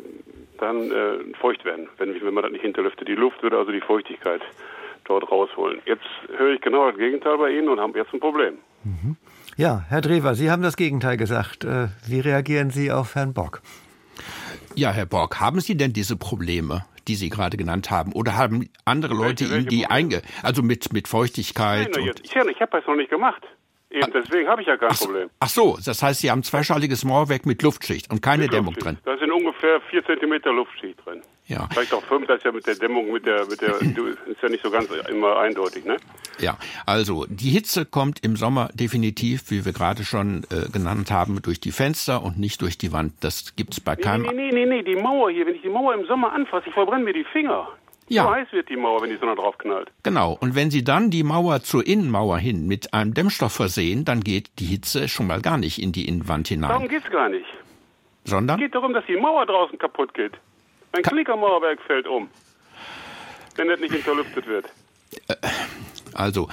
dann äh, feucht werden, wenn, wenn man das nicht hinterlüftet. Die Luft würde also die Feuchtigkeit dort rausholen. Jetzt höre ich genau das Gegenteil bei Ihnen und haben jetzt ein Problem. Mhm. Ja, Herr Drewer, Sie haben das Gegenteil gesagt. Äh, wie reagieren Sie auf Herrn Bock? Ja, Herr Bock, haben Sie denn diese Probleme? die Sie gerade genannt haben? Oder haben andere Leute Ihnen die einge... Also mit, mit Feuchtigkeit? Nein, nein, ich, ich habe das noch nicht gemacht. Eben deswegen habe ich ja kein ach, Problem. Ach so, das heißt, Sie haben ein zweischaliges Mauerwerk mit Luftschicht und keine mit Dämmung drin. Da sind ungefähr vier Zentimeter Luftschicht drin. Ja. Vielleicht auch fünf, das ist ja mit der Dämmung, mit der, mit der, ist ja nicht so ganz immer eindeutig, ne? Ja, also die Hitze kommt im Sommer definitiv, wie wir gerade schon äh, genannt haben, durch die Fenster und nicht durch die Wand. Das gibt's bei keinem. Nee, nee, nee, nee, die Mauer hier, wenn ich die Mauer im Sommer anfasse, ich verbrenne mir die Finger. Ja. So heiß wird die Mauer, wenn die Sonne drauf knallt. Genau. Und wenn Sie dann die Mauer zur Innenmauer hin mit einem Dämmstoff versehen, dann geht die Hitze schon mal gar nicht in die Innenwand hinein. Darum geht's gar nicht. Sondern? Es geht darum, dass die Mauer draußen kaputt geht. Ein Klickermauerwerk fällt um, wenn das nicht hinterlüftet wird. Äh, also,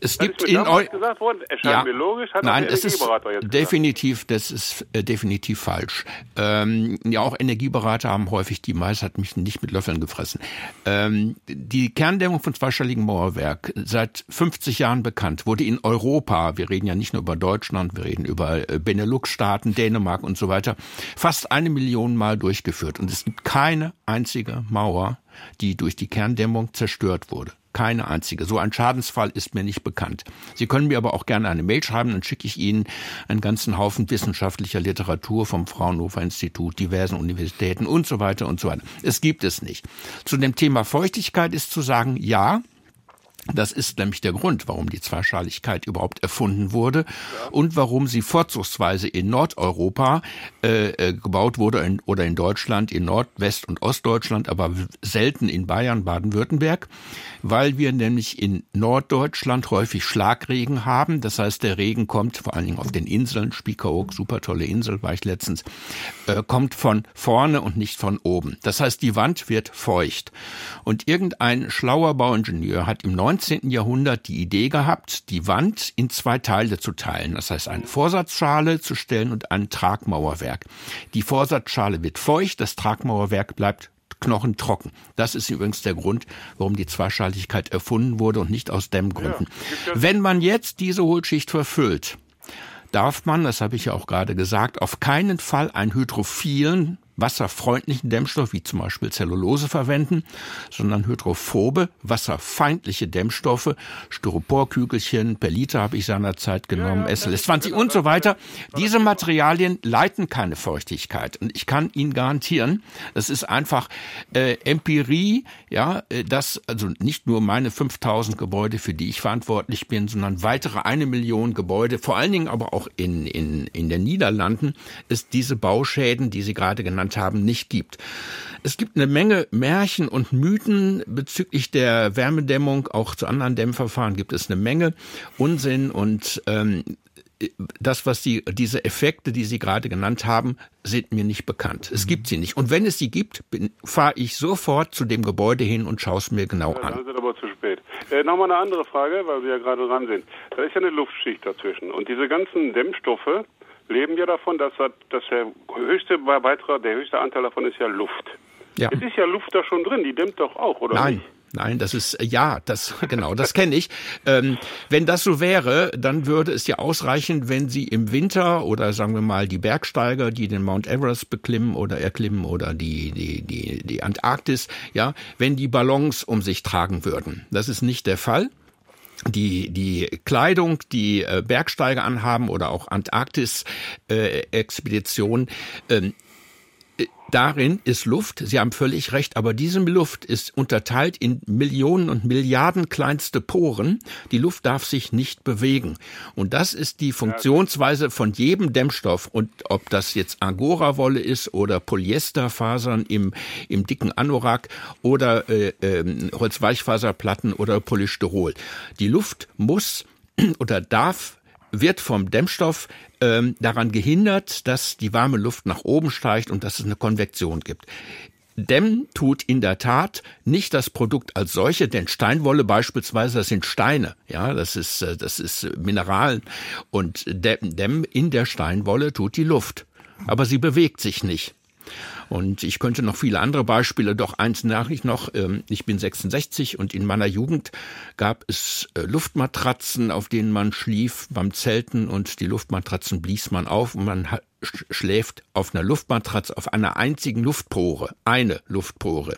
es das gibt in euch. gesagt worden, erscheint Ja. mir logisch, hat Nein, es ist definitiv, das ist äh, definitiv falsch. Ähm, ja, auch Energieberater haben häufig die Mais hat mich nicht mit Löffeln gefressen. Ähm, die Kerndämmung von zweistelligen Mauerwerk seit 50 Jahren bekannt wurde in Europa. Wir reden ja nicht nur über Deutschland, wir reden über äh, Benelux-Staaten, Dänemark und so weiter. Fast eine Million Mal durchgeführt und es gibt keine einzige Mauer, die durch die Kerndämmung zerstört wurde. Keine einzige. So ein Schadensfall ist mir nicht bekannt. Sie können mir aber auch gerne eine Mail schreiben, dann schicke ich Ihnen einen ganzen Haufen wissenschaftlicher Literatur vom Fraunhofer Institut, diversen Universitäten und so weiter und so weiter. Es gibt es nicht. Zu dem Thema Feuchtigkeit ist zu sagen, ja, das ist nämlich der Grund, warum die Zweischaligkeit überhaupt erfunden wurde und warum sie vorzugsweise in Nordeuropa äh, äh, gebaut wurde in, oder in Deutschland, in Nordwest- und Ostdeutschland, aber selten in Bayern, Baden-Württemberg, weil wir nämlich in Norddeutschland häufig Schlagregen haben. Das heißt, der Regen kommt vor allen Dingen auf den Inseln, Spiekeroog, super tolle Insel, war ich letztens, äh, kommt von vorne und nicht von oben. Das heißt, die Wand wird feucht. Und irgendein schlauer Bauingenieur hat im 19. Jahrhundert die Idee gehabt, die Wand in zwei Teile zu teilen. Das heißt, eine Vorsatzschale zu stellen und ein Tragmauerwerk. Die Vorsatzschale wird feucht, das Tragmauerwerk bleibt knochentrocken. Das ist übrigens der Grund, warum die Zweischaligkeit erfunden wurde und nicht aus Dämmgründen. Wenn man jetzt diese Hohlschicht verfüllt, darf man, das habe ich ja auch gerade gesagt, auf keinen Fall einen hydrophilen, wasserfreundlichen Dämmstoff, wie zum Beispiel Zellulose, verwenden, sondern hydrophobe, wasserfeindliche Dämmstoffe, Styroporkügelchen, per Liter habe ich seinerzeit genommen, SLS 20 und so weiter. Diese Materialien leiten keine Feuchtigkeit. Und ich kann Ihnen garantieren, das ist einfach äh, Empirie, ja, äh, dass also nicht nur meine 5000 Gebäude, für die ich verantwortlich bin, sondern weitere eine Million Gebäude, vor allen Dingen aber auch in, in, in den Niederlanden, es diese Bauschäden, die Sie gerade genannt haben, nicht gibt. Es gibt eine Menge Märchen und Mythen bezüglich der Wärmedämmung. Auch zu anderen Dämmverfahren gibt es eine Menge Unsinn und ähm, das, was Sie, diese Effekte, die Sie gerade genannt haben, sind mir nicht bekannt. Es gibt sie nicht. Und wenn es sie gibt, fahre ich sofort zu dem Gebäude hin und schaue es mir genau Ja, an. Dann sind aber zu spät. Äh, Nochmal eine andere Frage, weil wir ja gerade dran sind. Da ist ja eine Luftschicht dazwischen. Und diese ganzen Dämmstoffe leben ja davon, dass, das- der höchste Beitrag, der höchste Anteil davon ist ja Luft. Ja. Es ist ja Luft da schon drin, die dämmt doch auch, oder Nein. nicht? Nein, das ist äh, ja, das genau, das kenne ich. Ähm, wenn das so wäre, dann würde es ja ausreichen, wenn Sie im Winter oder sagen wir mal die Bergsteiger, die den Mount Everest beklimmen oder erklimmen oder die die die die Antarktis, ja, wenn die Ballons um sich tragen würden. Das ist nicht der Fall. Die, die Kleidung, die äh, Bergsteiger anhaben oder auch Antarktis-Expeditionen, ähm, darin ist Luft, Sie haben völlig recht, aber diese Luft ist unterteilt in Millionen und Milliarden kleinste Poren. Die Luft darf sich nicht bewegen. Und das ist die Funktionsweise von jedem Dämmstoff. Und ob das jetzt Angora-Wolle ist oder Polyesterfasern im, im dicken Anorak oder äh, äh, Holzweichfaserplatten oder Polystyrol. Die Luft muss oder darf wird vom Dämmstoff ähm, daran gehindert, dass die warme Luft nach oben steigt und dass es eine Konvektion gibt. Dämmen tut in der Tat nicht das Produkt als solche, denn Steinwolle beispielsweise, das sind Steine, ja, das ist, äh, das ist Mineralen und Dämmen in der Steinwolle tut die Luft. Aber sie bewegt sich nicht. Und ich könnte noch viele andere Beispiele, doch eins nach ich noch. Ähm, ich bin 66 und in meiner Jugend gab es äh, Luftmatratzen, auf denen man schlief beim Zelten und die Luftmatratzen blies man auf und man schläft auf einer Luftmatratze auf einer einzigen Luftpore, eine Luftpore.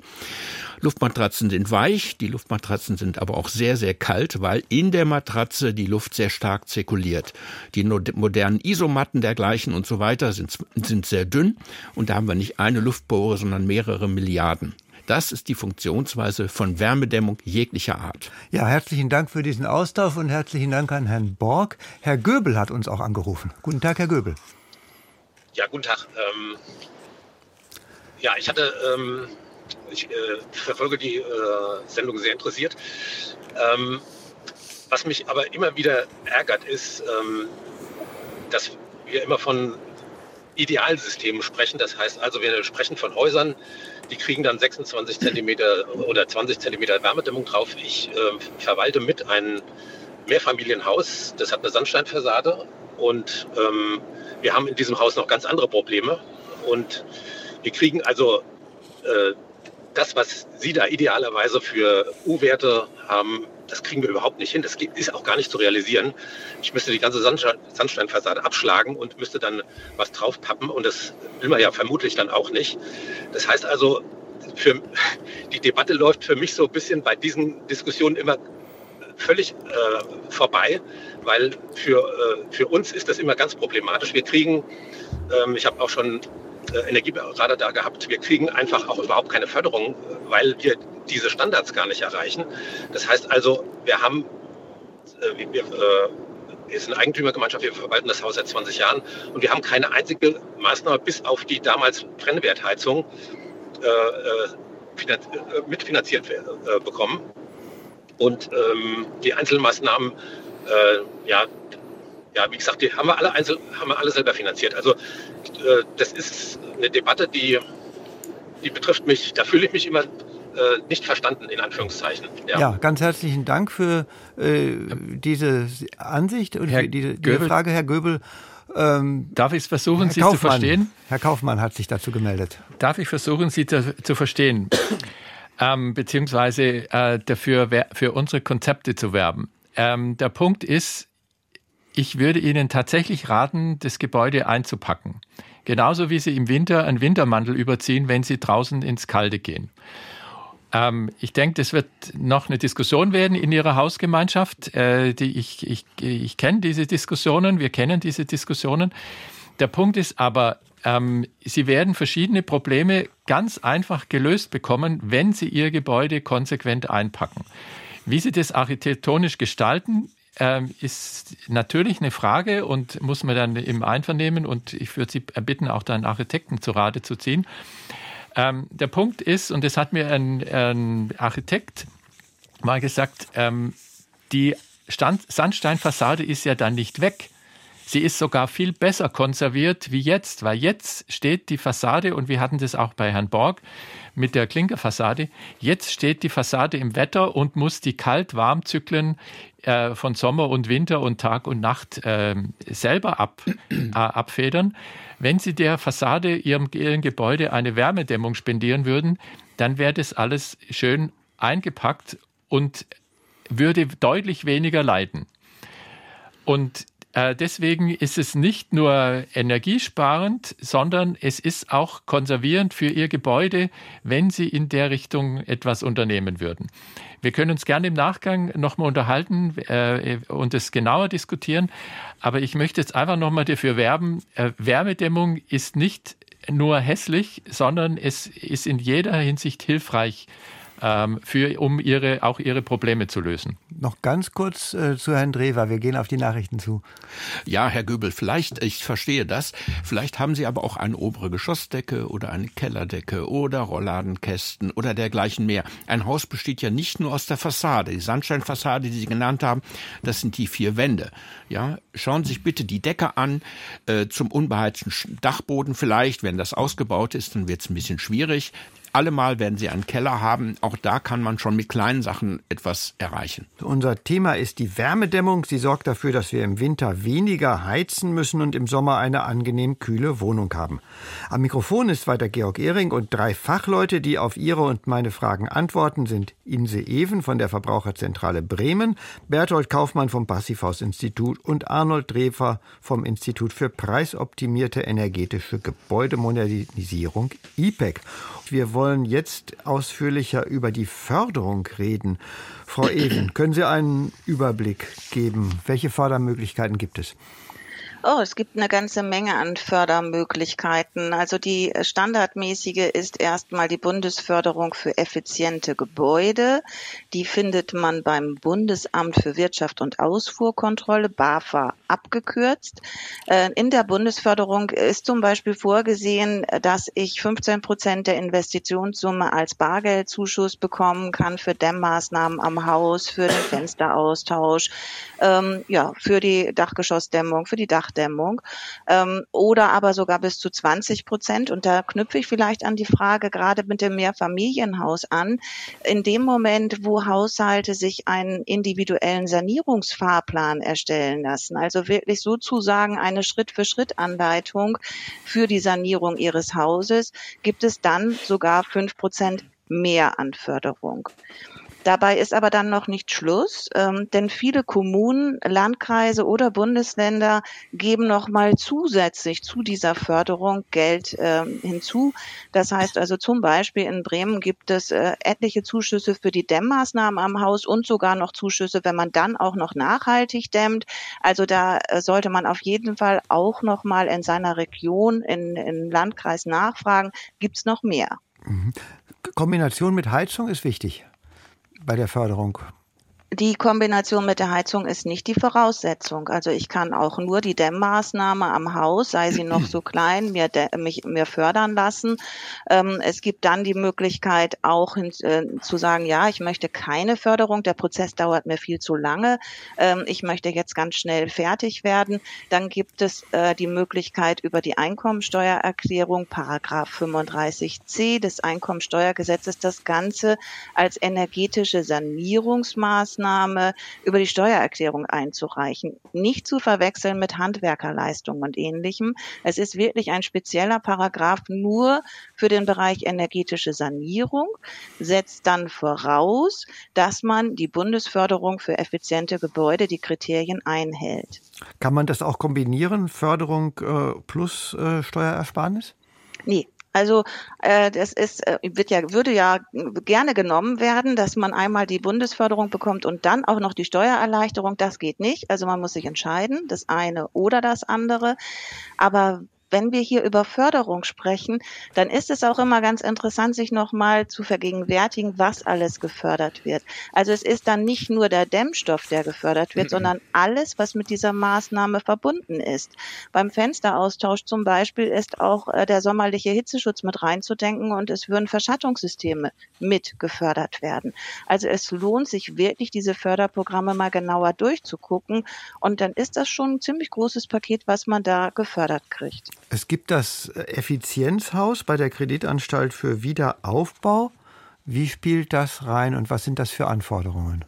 Luftmatratzen sind weich, die Luftmatratzen sind aber auch sehr, sehr kalt, weil in der Matratze die Luft sehr stark zirkuliert. Die modernen Isomatten dergleichen und so weiter sind, sind sehr dünn und da haben wir nicht eine Luftpore, sondern mehrere Milliarden. Das ist die Funktionsweise von Wärmedämmung jeglicher Art. Ja, herzlichen Dank für diesen Austausch und herzlichen Dank an Herrn Borg. Herr Göbel hat uns auch angerufen. Guten Tag, Herr Göbel. Ja, guten Tag. Ähm, ja, ich hatte, ähm, ich äh, verfolge die äh, Sendung sehr interessiert. Ähm, was mich aber immer wieder ärgert, ist, ähm, dass wir immer von Idealsystemen sprechen. Das heißt also, wir sprechen von Häusern, die kriegen dann 26 Zentimeter oder 20 Zentimeter Wärmedämmung drauf. Ich äh, verwalte mit ein Mehrfamilienhaus, das hat eine Sandsteinfassade und ähm, wir haben in diesem Haus noch ganz andere Probleme. Und wir kriegen also äh, das, was Sie da idealerweise für U-Werte haben, das kriegen wir überhaupt nicht hin. Das ist auch gar nicht zu realisieren. Ich müsste die ganze Sandsteinfassade abschlagen und müsste dann was draufpappen. Und das will man ja vermutlich dann auch nicht. Das heißt also, für, die Debatte läuft für mich so ein bisschen bei diesen Diskussionen immer völlig äh, vorbei, weil für, äh, für uns ist das immer ganz problematisch. Wir kriegen, ähm, ich habe auch schon äh, Energieberater da gehabt, wir kriegen einfach auch überhaupt keine Förderung, weil wir diese Standards gar nicht erreichen. Das heißt also, wir haben, äh, wir, äh, wir sind Eigentümergemeinschaft, wir verwalten das Haus seit 20 Jahren und wir haben keine einzige Maßnahme bis auf die damals Brennwertheizung äh, mitfinanziert bekommen. Und ähm, die Einzelmaßnahmen, äh, ja, ja, wie gesagt, die haben wir alle einzeln, haben wir alle selber finanziert. Also äh, das ist eine Debatte, die, die betrifft mich, da fühle ich mich immer äh, nicht verstanden, in Anführungszeichen. Ja, ja ganz herzlichen Dank für äh, diese Ansicht und Herr für diese, diese Frage, Herr Göbel. Ähm, Darf ich es versuchen, Herr Sie Kaufmann, zu verstehen? Herr Kaufmann hat sich dazu gemeldet. Darf ich versuchen, Sie zu, zu verstehen? Ähm, beziehungsweise äh, dafür für unsere Konzepte zu werben. Ähm, der Punkt ist, ich würde Ihnen tatsächlich raten, das Gebäude einzupacken. Genauso wie Sie im Winter einen Wintermantel überziehen, wenn Sie draußen ins Kalte gehen. Ähm, ich denke, das wird noch eine Diskussion werden in Ihrer Hausgemeinschaft. Äh, die ich ich, ich kenne diese Diskussionen, wir kennen diese Diskussionen. Der Punkt ist aber, ähm, Sie werden verschiedene Probleme ganz einfach gelöst bekommen, wenn Sie Ihr Gebäude konsequent einpacken. Wie Sie das architektonisch gestalten, ähm, ist natürlich eine Frage und muss man dann im Einvernehmen und ich würde Sie bitten, auch da einen Architekten zu Rate zu ziehen. Ähm, der Punkt ist, und das hat mir ein, ein Architekt mal gesagt, ähm, die Stand Sandsteinfassade ist ja dann nicht weg Sie ist sogar viel besser konserviert wie jetzt, weil jetzt steht die Fassade, und wir hatten das auch bei Herrn Borg mit der Klinkerfassade, jetzt steht die Fassade im Wetter und muss die Kalt-Warm-Zyklen äh, von Sommer und Winter und Tag und Nacht äh, selber ab, äh, abfedern. Wenn Sie der Fassade Ihrem, Ihrem Gebäude eine Wärmedämmung spendieren würden, dann wäre das alles schön eingepackt und würde deutlich weniger leiden. Und deswegen ist es nicht nur energiesparend, sondern es ist auch konservierend für Ihr Gebäude, wenn Sie in der Richtung etwas unternehmen würden. Wir können uns gerne im Nachgang nochmal unterhalten äh, und es genauer diskutieren. Aber ich möchte jetzt einfach nochmal dafür werben, äh, Wärmedämmung ist nicht nur hässlich, sondern es ist in jeder Hinsicht hilfreich für, um ihre, auch ihre Probleme zu lösen. Noch ganz kurz äh, zu Herrn Drewer, wir gehen auf die Nachrichten zu. Ja, Herr Göbel, vielleicht, ich verstehe das, vielleicht haben Sie aber auch eine obere Geschossdecke oder eine Kellerdecke oder Rollladenkästen oder dergleichen mehr. Ein Haus besteht ja nicht nur aus der Fassade. Die Sandsteinfassade, die Sie genannt haben, das sind die vier Wände. Ja, schauen Sie sich bitte die Decke an, äh, zum unbeheizten Dachboden vielleicht, wenn das ausgebaut ist, dann wird es ein bisschen schwierig allemal werden sie einen Keller haben. Auch da kann man schon mit kleinen Sachen etwas erreichen. Unser Thema ist die Wärmedämmung. Sie sorgt dafür, dass wir im Winter weniger heizen müssen und im Sommer eine angenehm kühle Wohnung haben. Am Mikrofon ist weiter Georg Ehring und drei Fachleute, die auf Ihre und meine Fragen antworten, sind Inse Even von der Verbraucherzentrale Bremen, Berthold Kaufmann vom Passivhaus-Institut und Arnold Drefer vom Institut für preisoptimierte energetische Gebäudemodernisierung IPEC. Wir wollen jetzt ausführlicher über die Förderung reden. Frau Even, können Sie einen Überblick geben? Welche Fördermöglichkeiten gibt es? Oh, es gibt eine ganze Menge an Fördermöglichkeiten. Also die standardmäßige ist erstmal die Bundesförderung für effiziente Gebäude. Die findet man beim Bundesamt für Wirtschaft und Ausfuhrkontrolle, BAFA abgekürzt. Äh, in der Bundesförderung ist zum Beispiel vorgesehen, dass ich 15 Prozent der Investitionssumme als Bargeldzuschuss bekommen kann für Dämmmaßnahmen am Haus, für den Fensteraustausch, ähm, ja, für die Dachgeschossdämmung, für die Dach Dachdämmung ähm, oder aber sogar bis zu 20 Prozent. Und da knüpfe ich vielleicht an die Frage gerade mit dem Mehrfamilienhaus an. In dem Moment, wo Haushalte sich einen individuellen Sanierungsfahrplan erstellen lassen, also wirklich sozusagen eine Schritt-für-Schritt-Anleitung für die Sanierung ihres Hauses, gibt es dann sogar fünf Prozent mehr an Förderung. Dabei ist aber dann noch nicht Schluss, ähm, denn viele Kommunen, Landkreise oder Bundesländer geben noch mal zusätzlich zu dieser Förderung Geld ähm, hinzu. Das heißt also zum Beispiel in Bremen gibt es äh, etliche Zuschüsse für die Dämmmaßnahmen am Haus und sogar noch Zuschüsse, wenn man dann auch noch nachhaltig dämmt. Also da äh, sollte man auf jeden Fall auch noch mal in seiner Region, in, in Landkreis nachfragen, gibt es noch mehr. Mhm. Kombination mit Heizung ist wichtig bei der Förderung? Die Kombination mit der Heizung ist nicht die Voraussetzung. Also ich kann auch nur die Dämmmaßnahme am Haus, sei sie noch so klein, mir, mich, mir fördern lassen. Ähm, es gibt dann die Möglichkeit auch hin, äh, zu sagen, ja, ich möchte keine Förderung, der Prozess dauert mir viel zu lange, ähm, ich möchte jetzt ganz schnell fertig werden. Dann gibt es äh, die Möglichkeit über die Einkommensteuererklärung, Paragraph 35c des Einkommensteuergesetzes, das Ganze als energetische Sanierungsmaßnahme Maßnahme über die Steuererklärung einzureichen. Nicht zu verwechseln mit Handwerkerleistungen und ähnlichem. Es ist wirklich ein spezieller Paragraph nur für den Bereich energetische Sanierung, setzt dann voraus, dass man die Bundesförderung für effiziente Gebäude, die Kriterien einhält. Kann man das auch kombinieren, Förderung äh, plus äh, Steuerersparnis? Nee, also äh, das ist, äh, wird ja, würde ja gerne genommen werden, dass man einmal die Bundesförderung bekommt und dann auch noch die Steuererleichterung. Das geht nicht. Also man muss sich entscheiden, das eine oder das andere. Aber wenn wir hier über Förderung sprechen, dann ist es auch immer ganz interessant, sich nochmal zu vergegenwärtigen, was alles gefördert wird. Also es ist dann nicht nur der Dämmstoff, der gefördert wird, sondern alles, was mit dieser Maßnahme verbunden ist. Beim Fensteraustausch zum Beispiel ist auch äh, der sommerliche Hitzeschutz mit reinzudenken und es würden Verschattungssysteme mit gefördert werden. Also es lohnt sich wirklich, diese Förderprogramme mal genauer durchzugucken und dann ist das schon ein ziemlich großes Paket, was man da gefördert kriegt. Es gibt das Effizienzhaus bei der Kreditanstalt für Wiederaufbau. Wie spielt das rein und was sind das für Anforderungen?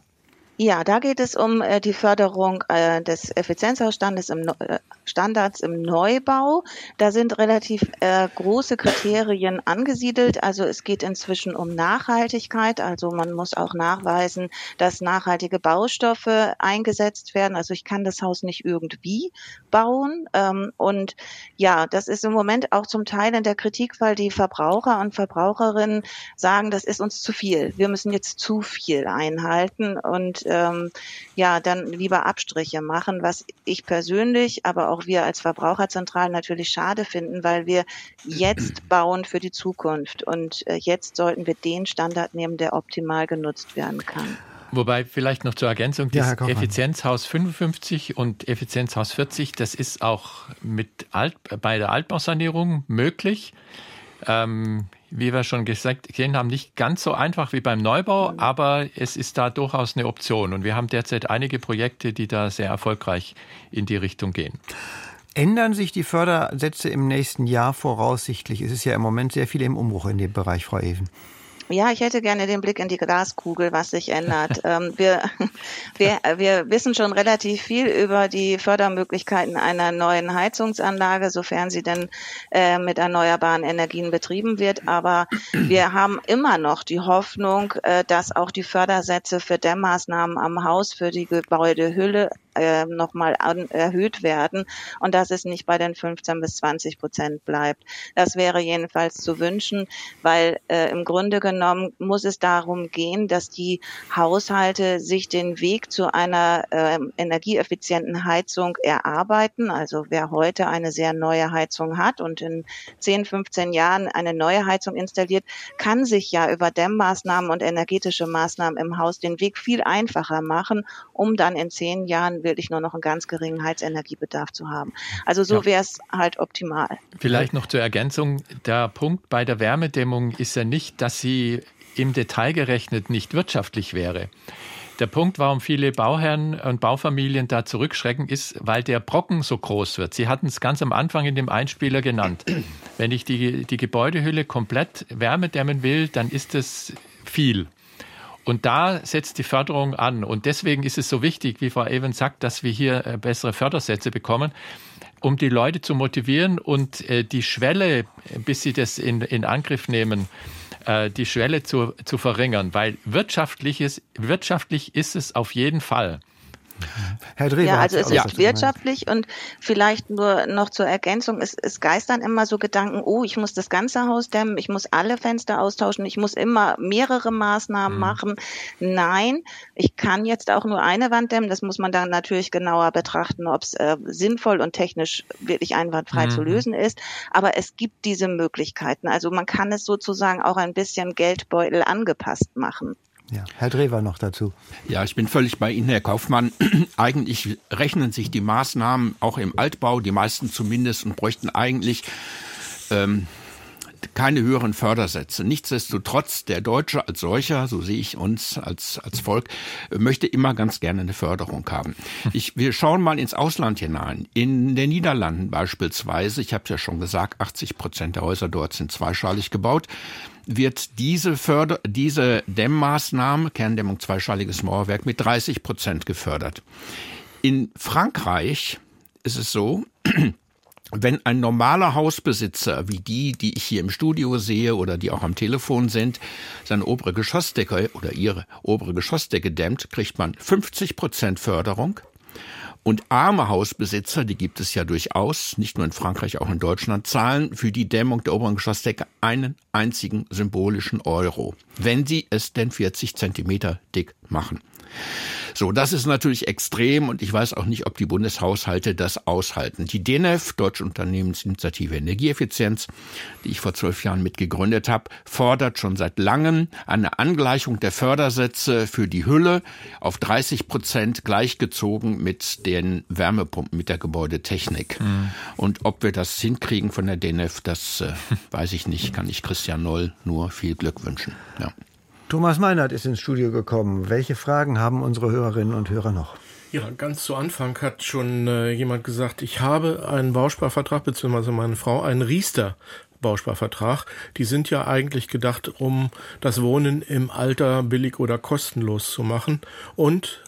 Ja, da geht es um äh, die Förderung äh, des Effizienzhausstandes im, äh, Standards im Neubau. Da sind relativ äh, große Kriterien angesiedelt. Also es geht inzwischen um Nachhaltigkeit. Also man muss auch nachweisen, dass nachhaltige Baustoffe eingesetzt werden. Also ich kann das Haus nicht irgendwie bauen. Ähm, und ja, das ist im Moment auch zum Teil in der Kritik, weil die Verbraucher und Verbraucherinnen sagen, das ist uns zu viel. Wir müssen jetzt zu viel einhalten und ähm, ja dann lieber Abstriche machen, was ich persönlich, aber auch wir als Verbraucherzentralen natürlich schade finden, weil wir jetzt bauen für die Zukunft und äh, jetzt sollten wir den Standard nehmen, der optimal genutzt werden kann. Wobei vielleicht noch zur Ergänzung, das ja, Effizienzhaus 55 und Effizienzhaus 40, das ist auch mit Alt, bei der Altbausanierung möglich. Ähm, wie wir schon gesagt gesehen haben, nicht ganz so einfach wie beim Neubau, aber es ist da durchaus eine Option. Und wir haben derzeit einige Projekte, die da sehr erfolgreich in die Richtung gehen. Ändern sich die Fördersätze im nächsten Jahr voraussichtlich? Es ist ja im Moment sehr viel im Umbruch in dem Bereich, Frau Even. Ja, ich hätte gerne den Blick in die Glaskugel, was sich ändert. ähm, wir, wir, wir wissen schon relativ viel über die Fördermöglichkeiten einer neuen Heizungsanlage, sofern sie denn äh, mit erneuerbaren Energien betrieben wird. Aber wir haben immer noch die Hoffnung, äh, dass auch die Fördersätze für Dämmmaßnahmen am Haus, für die Gebäudehülle äh, nochmal erhöht werden und dass es nicht bei den 15 bis 20 Prozent bleibt. Das wäre jedenfalls zu wünschen, weil äh, im Grunde genommen muss es darum gehen, dass die Haushalte sich den Weg zu einer äh, energieeffizienten Heizung erarbeiten. Also wer heute eine sehr neue Heizung hat und in 10, 15 Jahren eine neue Heizung installiert, kann sich ja über Dämmmaßnahmen und energetische Maßnahmen im Haus den Weg viel einfacher machen, um dann in zehn Jahren wirklich nur noch einen ganz geringen Heizenergiebedarf zu haben. Also so ja. wäre es halt optimal. Vielleicht noch zur Ergänzung. Der Punkt bei der Wärmedämmung ist ja nicht, dass sie im Detail gerechnet nicht wirtschaftlich wäre. Der Punkt, warum viele Bauherren und Baufamilien da zurückschrecken, ist, weil der Brocken so groß wird. Sie hatten es ganz am Anfang in dem Einspieler genannt. Wenn ich die, die Gebäudehülle komplett wärmedämmen will, dann ist es viel. Und da setzt die Förderung an. Und deswegen ist es so wichtig, wie Frau Evans sagt, dass wir hier äh, bessere Fördersätze bekommen, um die Leute zu motivieren und äh, die Schwelle, bis sie das in, in Angriff nehmen, äh, die Schwelle zu, zu verringern. Weil wirtschaftliches, wirtschaftlich ist es auf jeden Fall. Herr Drewer, ja, also es ist ja. wirtschaftlich und vielleicht nur noch zur Ergänzung, es, es geistern immer so Gedanken, oh, ich muss das ganze Haus dämmen, ich muss alle Fenster austauschen, ich muss immer mehrere Maßnahmen mhm. machen. Nein, ich kann jetzt auch nur eine Wand dämmen, das muss man dann natürlich genauer betrachten, ob es äh, sinnvoll und technisch wirklich einwandfrei mhm. zu lösen ist. Aber es gibt diese Möglichkeiten. Also man kann es sozusagen auch ein bisschen Geldbeutel angepasst machen. Ja, Herr Drewer noch dazu. Ja, ich bin völlig bei Ihnen, Herr Kaufmann. eigentlich rechnen sich die Maßnahmen auch im Altbau, die meisten zumindest, und bräuchten eigentlich ähm, keine höheren Fördersätze. Nichtsdestotrotz, der Deutsche als solcher, so sehe ich uns als, als Volk, möchte immer ganz gerne eine Förderung haben. Ich, wir schauen mal ins Ausland hinein. In den Niederlanden beispielsweise, ich habe ja schon gesagt, 80 Prozent der Häuser dort sind zweischalig gebaut wird diese Förder, diese Dämmmaßnahme, Kerndämmung zweischaliges Mauerwerk, mit 30 Prozent gefördert. In Frankreich ist es so, wenn ein normaler Hausbesitzer, wie die, die ich hier im Studio sehe oder die auch am Telefon sind, seine obere Geschossdecke oder ihre obere Geschossdecke dämmt, kriegt man 50 Prozent Förderung. Und arme Hausbesitzer, die gibt es ja durchaus, nicht nur in Frankreich, auch in Deutschland, zahlen für die Dämmung der oberen Geschossdecke einen einzigen symbolischen Euro, wenn sie es denn 40 Zentimeter dick machen. So, das ist natürlich extrem und ich weiß auch nicht, ob die Bundeshaushalte das aushalten. Die DENEF, Deutsche Unternehmensinitiative Energieeffizienz, die ich vor zwölf Jahren mitgegründet habe, fordert schon seit langem eine Angleichung der Fördersätze für die Hülle auf 30 Prozent gleichgezogen mit den Wärmepumpen, mit der Gebäudetechnik. Mhm. Und ob wir das hinkriegen von der DENEF, das äh, weiß ich nicht, kann ich Christian Noll nur viel Glück wünschen. Ja. Thomas Meinert ist ins Studio gekommen. Welche Fragen haben unsere Hörerinnen und Hörer noch? Ja, ganz zu Anfang hat schon äh, jemand gesagt, ich habe einen Bausparvertrag, beziehungsweise meine Frau, einen Riester Bausparvertrag. Die sind ja eigentlich gedacht, um das Wohnen im Alter billig oder kostenlos zu machen. Und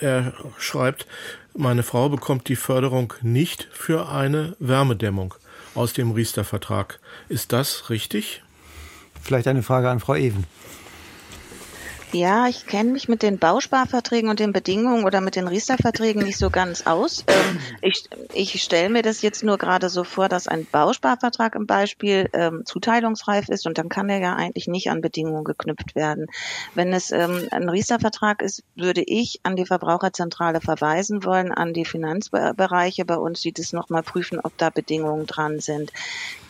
er schreibt, meine Frau bekommt die Förderung nicht für eine Wärmedämmung aus dem Riester-Vertrag. Ist das richtig? Vielleicht eine Frage an Frau Even. Ja, ich kenne mich mit den Bausparverträgen und den Bedingungen oder mit den Riester-Verträgen nicht so ganz aus. Ähm, ich ich stelle mir das jetzt nur gerade so vor, dass ein Bausparvertrag im Beispiel ähm, zuteilungsreif ist und dann kann er ja eigentlich nicht an Bedingungen geknüpft werden. Wenn es ähm, ein Riester-Vertrag ist, würde ich an die Verbraucherzentrale verweisen wollen, an die Finanzbereiche bei uns, die das nochmal prüfen, ob da Bedingungen dran sind.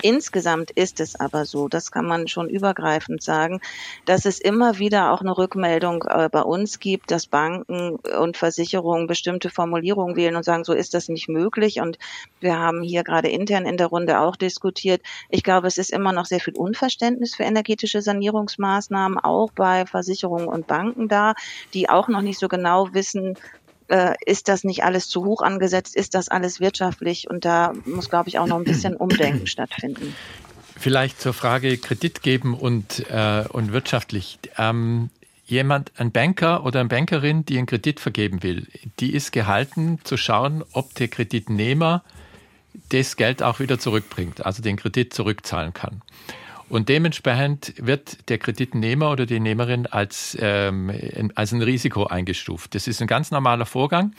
Insgesamt ist es aber so, das kann man schon übergreifend sagen, dass es immer wieder auch eine Rückmeldung äh, bei uns gibt, dass Banken und Versicherungen bestimmte Formulierungen wählen und sagen, so ist das nicht möglich. Und wir haben hier gerade intern in der Runde auch diskutiert. Ich glaube, es ist immer noch sehr viel Unverständnis für energetische Sanierungsmaßnahmen, auch bei Versicherungen und Banken da, die auch noch nicht so genau wissen, äh, ist das nicht alles zu hoch angesetzt, ist das alles wirtschaftlich und da muss, glaube ich, auch noch ein bisschen Umdenken stattfinden. Vielleicht zur Frage Kredit geben und, äh, und wirtschaftlich. Ähm, jemand, ein Banker oder eine Bankerin, die einen Kredit vergeben will, die ist gehalten zu schauen, ob der Kreditnehmer das Geld auch wieder zurückbringt, also den Kredit zurückzahlen kann. Und dementsprechend wird der Kreditnehmer oder die Nehmerin als, ähm, als ein Risiko eingestuft. Das ist ein ganz normaler Vorgang.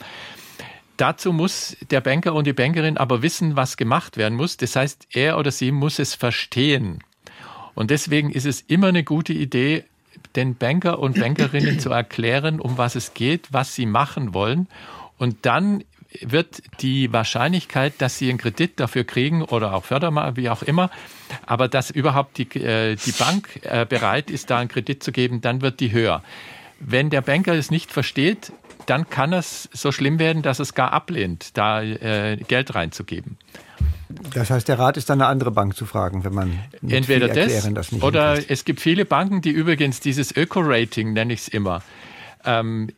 Dazu muss der Banker und die Bankerin aber wissen, was gemacht werden muss. Das heißt, er oder sie muss es verstehen. Und deswegen ist es immer eine gute Idee, den Banker und Bankerinnen zu erklären, um was es geht, was sie machen wollen. Und dann wird die Wahrscheinlichkeit, dass sie einen Kredit dafür kriegen oder auch Fördermal, wie auch immer, aber dass überhaupt die, äh, die Bank äh, bereit ist, da einen Kredit zu geben, dann wird die höher. Wenn der Banker es nicht versteht, dann kann es so schlimm werden, dass es gar ablehnt, da äh, Geld reinzugeben. Das heißt, der Rat ist dann eine andere Bank zu fragen, wenn man entweder das, das oder hinkriegt. es gibt viele Banken, die übrigens dieses Öko-Rating nenne ich es immer. Ähm,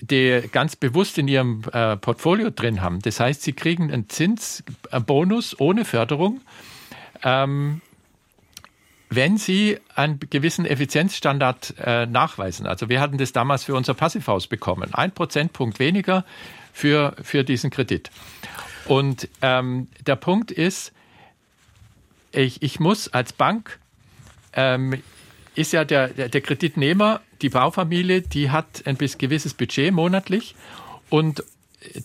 die ganz bewusst in ihrem äh, Portfolio drin haben. Das heißt, sie kriegen einen Zinsbonus ohne Förderung, ähm, wenn sie einen gewissen Effizienzstandard äh, nachweisen. Also wir hatten das damals für unser Passivhaus bekommen. Ein Prozentpunkt weniger für, für diesen Kredit. Und ähm, der Punkt ist, ich, ich muss als Bank, ähm, ist ja der, der, Kreditnehmer die Baufamilie, die hat ein gewisses Budget monatlich und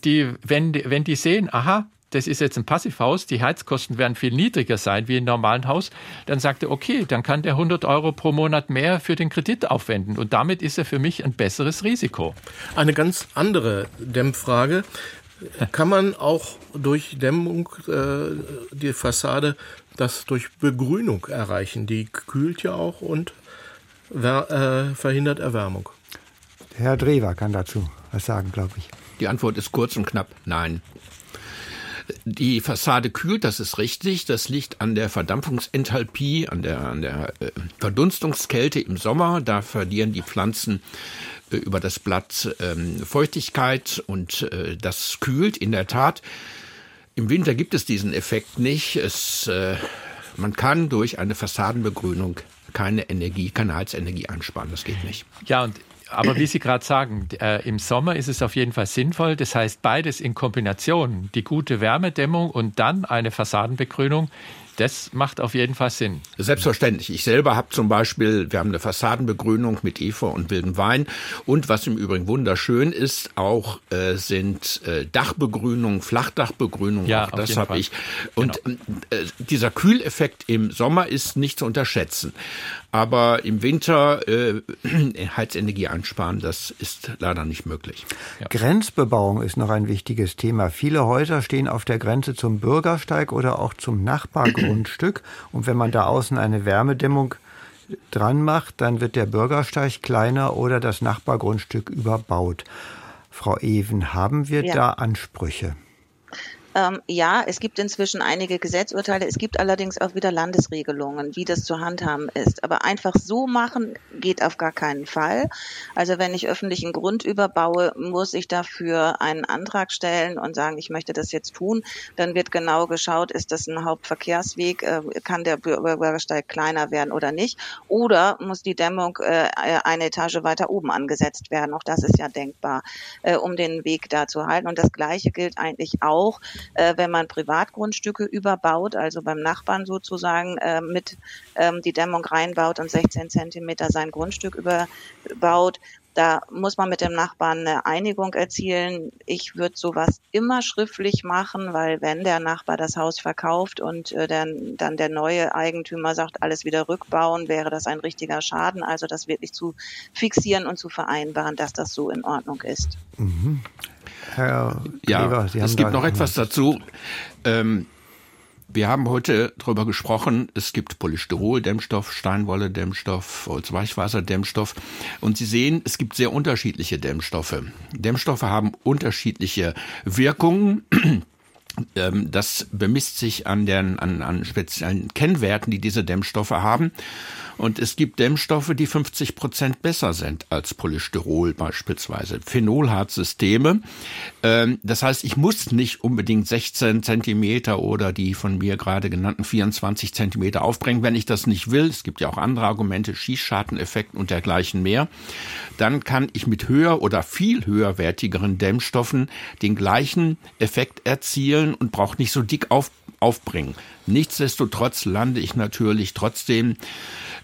die, wenn, wenn die sehen, aha, das ist jetzt ein Passivhaus, die Heizkosten werden viel niedriger sein wie im normalen Haus, dann sagt er, okay, dann kann der 100 Euro pro Monat mehr für den Kredit aufwenden und damit ist er für mich ein besseres Risiko. Eine ganz andere Dämmfrage. Kann man auch durch Dämmung äh, die Fassade das durch Begrünung erreichen? Die kühlt ja auch und äh, verhindert Erwärmung. Herr Drewer kann dazu was sagen, glaube ich. Die Antwort ist kurz und knapp Nein. Die Fassade kühlt, das ist richtig. Das liegt an der Verdampfungsenthalpie, an der, an der äh, Verdunstungskälte im Sommer. Da verlieren die Pflanzen über das Blatt ähm, Feuchtigkeit und äh, das kühlt in der Tat. Im Winter gibt es diesen Effekt nicht. Es, äh, man kann durch eine Fassadenbegrünung keine Energie, keine Heizenergie einsparen. Das geht nicht. Ja, und aber wie Sie gerade sagen, äh, im Sommer ist es auf jeden Fall sinnvoll. Das heißt, beides in Kombination, die gute Wärmedämmung und dann eine Fassadenbegrünung, das macht auf jeden Fall Sinn. Selbstverständlich. Ich selber habe zum Beispiel, wir haben eine Fassadenbegrünung mit Efeu und wildem Wein. Und was im Übrigen wunderschön ist, auch äh, sind äh, Dachbegrünungen, Flachdachbegrünungen. Ja, auch das habe ich. Und genau. äh, dieser Kühleffekt im Sommer ist nicht zu unterschätzen. Aber im Winter äh, Heizenergie einsparen, das ist leider nicht möglich. Ja. Grenzbebauung ist noch ein wichtiges Thema. Viele Häuser stehen auf der Grenze zum Bürgersteig oder auch zum Nachbargrundstück. Und wenn man da außen eine Wärmedämmung dran macht, dann wird der Bürgersteig kleiner oder das Nachbargrundstück überbaut. Frau Even, haben wir ja. da Ansprüche? Ähm, ja, es gibt inzwischen einige Gesetzurteile. Es gibt allerdings auch wieder Landesregelungen, wie das zu handhaben ist. Aber einfach so machen geht auf gar keinen Fall. Also wenn ich öffentlichen Grund überbaue, muss ich dafür einen Antrag stellen und sagen, ich möchte das jetzt tun. Dann wird genau geschaut, ist das ein Hauptverkehrsweg, äh, kann der Bürgersteig kleiner werden oder nicht? Oder muss die Dämmung äh, eine Etage weiter oben angesetzt werden? Auch das ist ja denkbar, äh, um den Weg da zu halten. Und das Gleiche gilt eigentlich auch äh, wenn man Privatgrundstücke überbaut, also beim Nachbarn sozusagen äh, mit ähm, die Dämmung reinbaut und 16 Zentimeter sein Grundstück überbaut, da muss man mit dem Nachbarn eine Einigung erzielen. Ich würde sowas immer schriftlich machen, weil wenn der Nachbar das Haus verkauft und äh, dann, dann der neue Eigentümer sagt, alles wieder rückbauen, wäre das ein richtiger Schaden. Also das wirklich zu fixieren und zu vereinbaren, dass das so in Ordnung ist. Mhm. Herr ja, Kleber, Sie haben es gibt noch etwas dazu. Ähm, wir haben heute darüber gesprochen, es gibt Polystyrol-Dämmstoff, Steinwolle-Dämmstoff, Holzweichwasser-Dämmstoff. Und Sie sehen, es gibt sehr unterschiedliche Dämmstoffe. Dämmstoffe haben unterschiedliche Wirkungen. Ähm, das bemisst sich an, den, an, an speziellen Kennwerten, die diese Dämmstoffe haben. Und es gibt Dämmstoffe, die 50 Prozent besser sind als Polystyrol beispielsweise. Phenol hat Systeme. Ähm, das heißt, ich muss nicht unbedingt 16 Zentimeter oder die von mir gerade genannten 24 Zentimeter aufbringen, wenn ich das nicht will. Es gibt ja auch andere Argumente, Schießscharteneffekt und dergleichen mehr. Dann kann ich mit höher oder viel höherwertigeren Dämmstoffen den gleichen Effekt erzielen und brauche nicht so dick auf, aufbringen. Nichtsdestotrotz lande ich natürlich trotzdem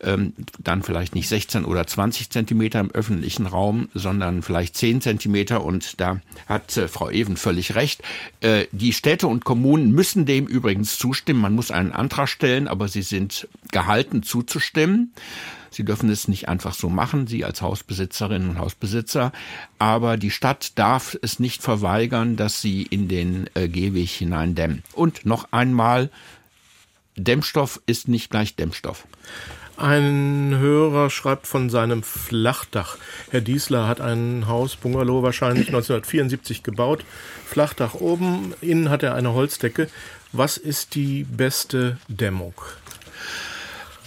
ähm, dann vielleicht nicht 16 oder 20 Zentimeter im öffentlichen Raum, sondern vielleicht 10 Zentimeter. Und da hat äh, Frau Even völlig recht. Äh, die Städte und Kommunen müssen dem übrigens zustimmen. Man muss einen Antrag stellen, aber sie sind gehalten zuzustimmen. Sie dürfen es nicht einfach so machen, Sie als Hausbesitzerinnen und Hausbesitzer. Aber die Stadt darf es nicht verweigern, dass sie in den äh, Gehweg hineindämmen. Und noch einmal, Dämmstoff ist nicht gleich Dämmstoff. Ein Hörer schreibt von seinem Flachdach. Herr Diesler hat ein Haus, Bungalow, wahrscheinlich 1974 gebaut. Flachdach oben, innen hat er eine Holzdecke. Was ist die beste Dämmung?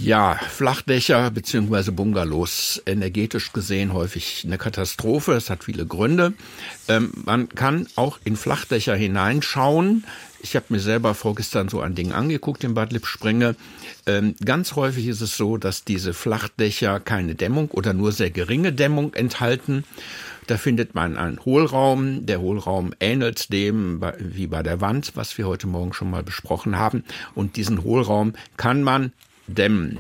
Ja, Flachdächer bzw. Bungalows energetisch gesehen häufig eine Katastrophe. Es hat viele Gründe. Ähm, man kann auch in Flachdächer hineinschauen. Ich habe mir selber vorgestern so ein Ding angeguckt in Bad Lippspringe. Ähm, ganz häufig ist es so, dass diese Flachdächer keine Dämmung oder nur sehr geringe Dämmung enthalten. Da findet man einen Hohlraum. Der Hohlraum ähnelt dem wie bei der Wand, was wir heute Morgen schon mal besprochen haben. Und diesen Hohlraum kann man dämmen.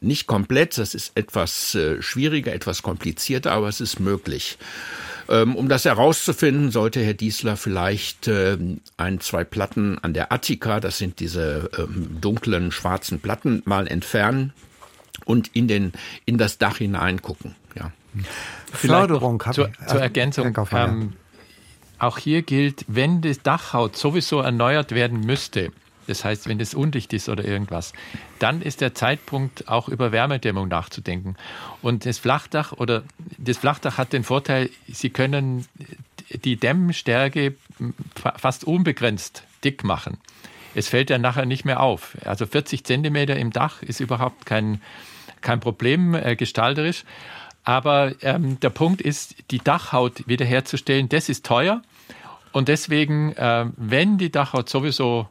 Nicht komplett, das ist etwas äh, schwieriger, etwas komplizierter, aber es ist möglich. Ähm, um das herauszufinden, sollte Herr Diesler vielleicht ähm, ein, zwei Platten an der Attika, das sind diese ähm, dunklen schwarzen Platten, mal entfernen und in, den, in das Dach hineingucken. Ja. Förderung zur, zur also, Ergänzung. Ähm, auch hier gilt, wenn die Dachhaut sowieso erneuert werden müsste, das heißt, wenn es undicht ist oder irgendwas, dann ist der Zeitpunkt, auch über Wärmedämmung nachzudenken. Und das Flachdach oder das Flachdach hat den Vorteil, Sie können die Dämmstärke fast unbegrenzt dick machen. Es fällt ja nachher nicht mehr auf. Also 40 Zentimeter im Dach ist überhaupt kein, kein Problem äh, gestalterisch. Aber ähm, der Punkt ist, die Dachhaut wiederherzustellen, das ist teuer. Und deswegen, äh, wenn die Dachhaut sowieso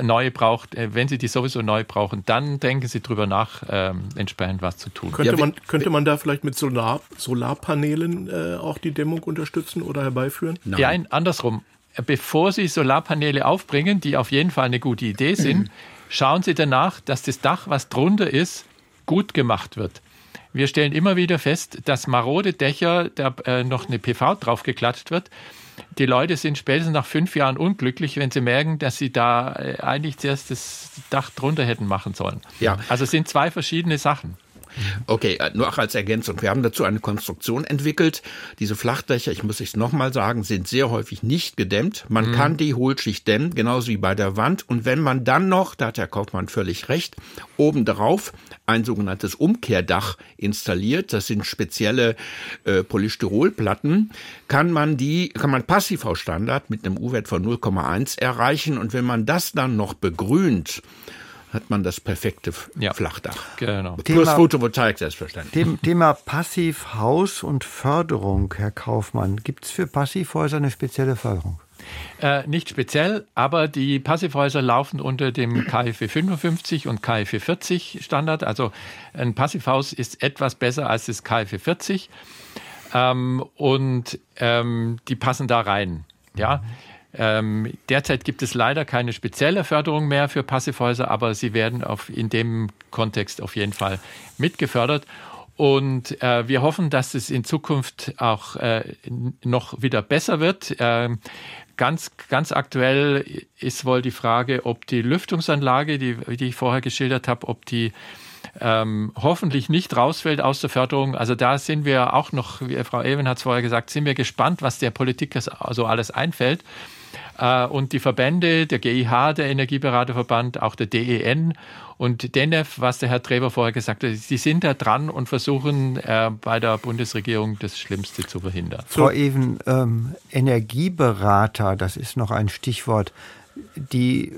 neu braucht, äh, wenn Sie die sowieso neu brauchen, dann denken Sie darüber nach, ähm, entsprechend was zu tun. Könnte, ja, man, könnte man da vielleicht mit Solar, Solarpanelen äh, auch die Dämmung unterstützen oder herbeiführen? Nein. Ja, andersrum. Bevor Sie Solarpaneele aufbringen, die auf jeden Fall eine gute Idee sind, mhm. schauen Sie danach, dass das Dach, was drunter ist, gut gemacht wird. Wir stellen immer wieder fest, dass marode Dächer, da äh, noch eine PV draufgeklatscht wird, die Leute sind spätestens nach fünf Jahren unglücklich, wenn sie merken, dass sie da äh, eigentlich zuerst das Dach drunter hätten machen sollen. Ja. Also es sind zwei verschiedene Sachen. Okay, äh, nur auch als Ergänzung. Wir haben dazu eine Konstruktion entwickelt. Diese Flachdächer, ich muss es nochmal sagen, sind sehr häufig nicht gedämmt. Man mhm. kann die Hohlschicht dämmen, genauso wie bei der Wand. Und wenn man dann noch, da hat Herr Kaufmann völlig recht, obendrauf ein sogenanntes Umkehrdach installiert, das sind spezielle äh, Polystyrolplatten, kann man die, kann man Passivhausstandard mit einem U-Wert von 0,1 erreichen. Und wenn man das dann noch begrünt, hat man das perfekte ja. Flachdach. Genau. Plus Thema, Photovoltaik selbstverständlich. Dem Thema Passivhaus und Förderung, Herr Kaufmann. Gibt es für Passivhäuser eine spezielle Förderung? Äh, nicht speziell, aber die Passivhäuser laufen unter dem KfW 55 und KfW 40 Standard. Also ein Passivhaus ist etwas besser als das KfW 40 ähm, und ähm, die passen da rein. Ja. Ähm, derzeit gibt es leider keine spezielle Förderung mehr für Passivhäuser, aber sie werden auf, in dem Kontext auf jeden Fall mitgefördert. Und äh, wir hoffen, dass es in Zukunft auch äh, noch wieder besser wird. Äh, ganz, ganz aktuell ist wohl die Frage, ob die Lüftungsanlage, die, die ich vorher geschildert habe, ob die ähm, hoffentlich nicht rausfällt aus der Förderung. Also da sind wir auch noch, wie Frau Ewen hat es vorher gesagt, sind wir gespannt, was der Politik so alles einfällt. Äh, und die Verbände, der GIH, der Energieberaterverband, auch der DEN und DENEF, was der Herr Trever vorher gesagt hat, sie sind da dran und versuchen äh, bei der Bundesregierung das Schlimmste zu verhindern. Frau Even, ähm, Energieberater, das ist noch ein Stichwort. Die,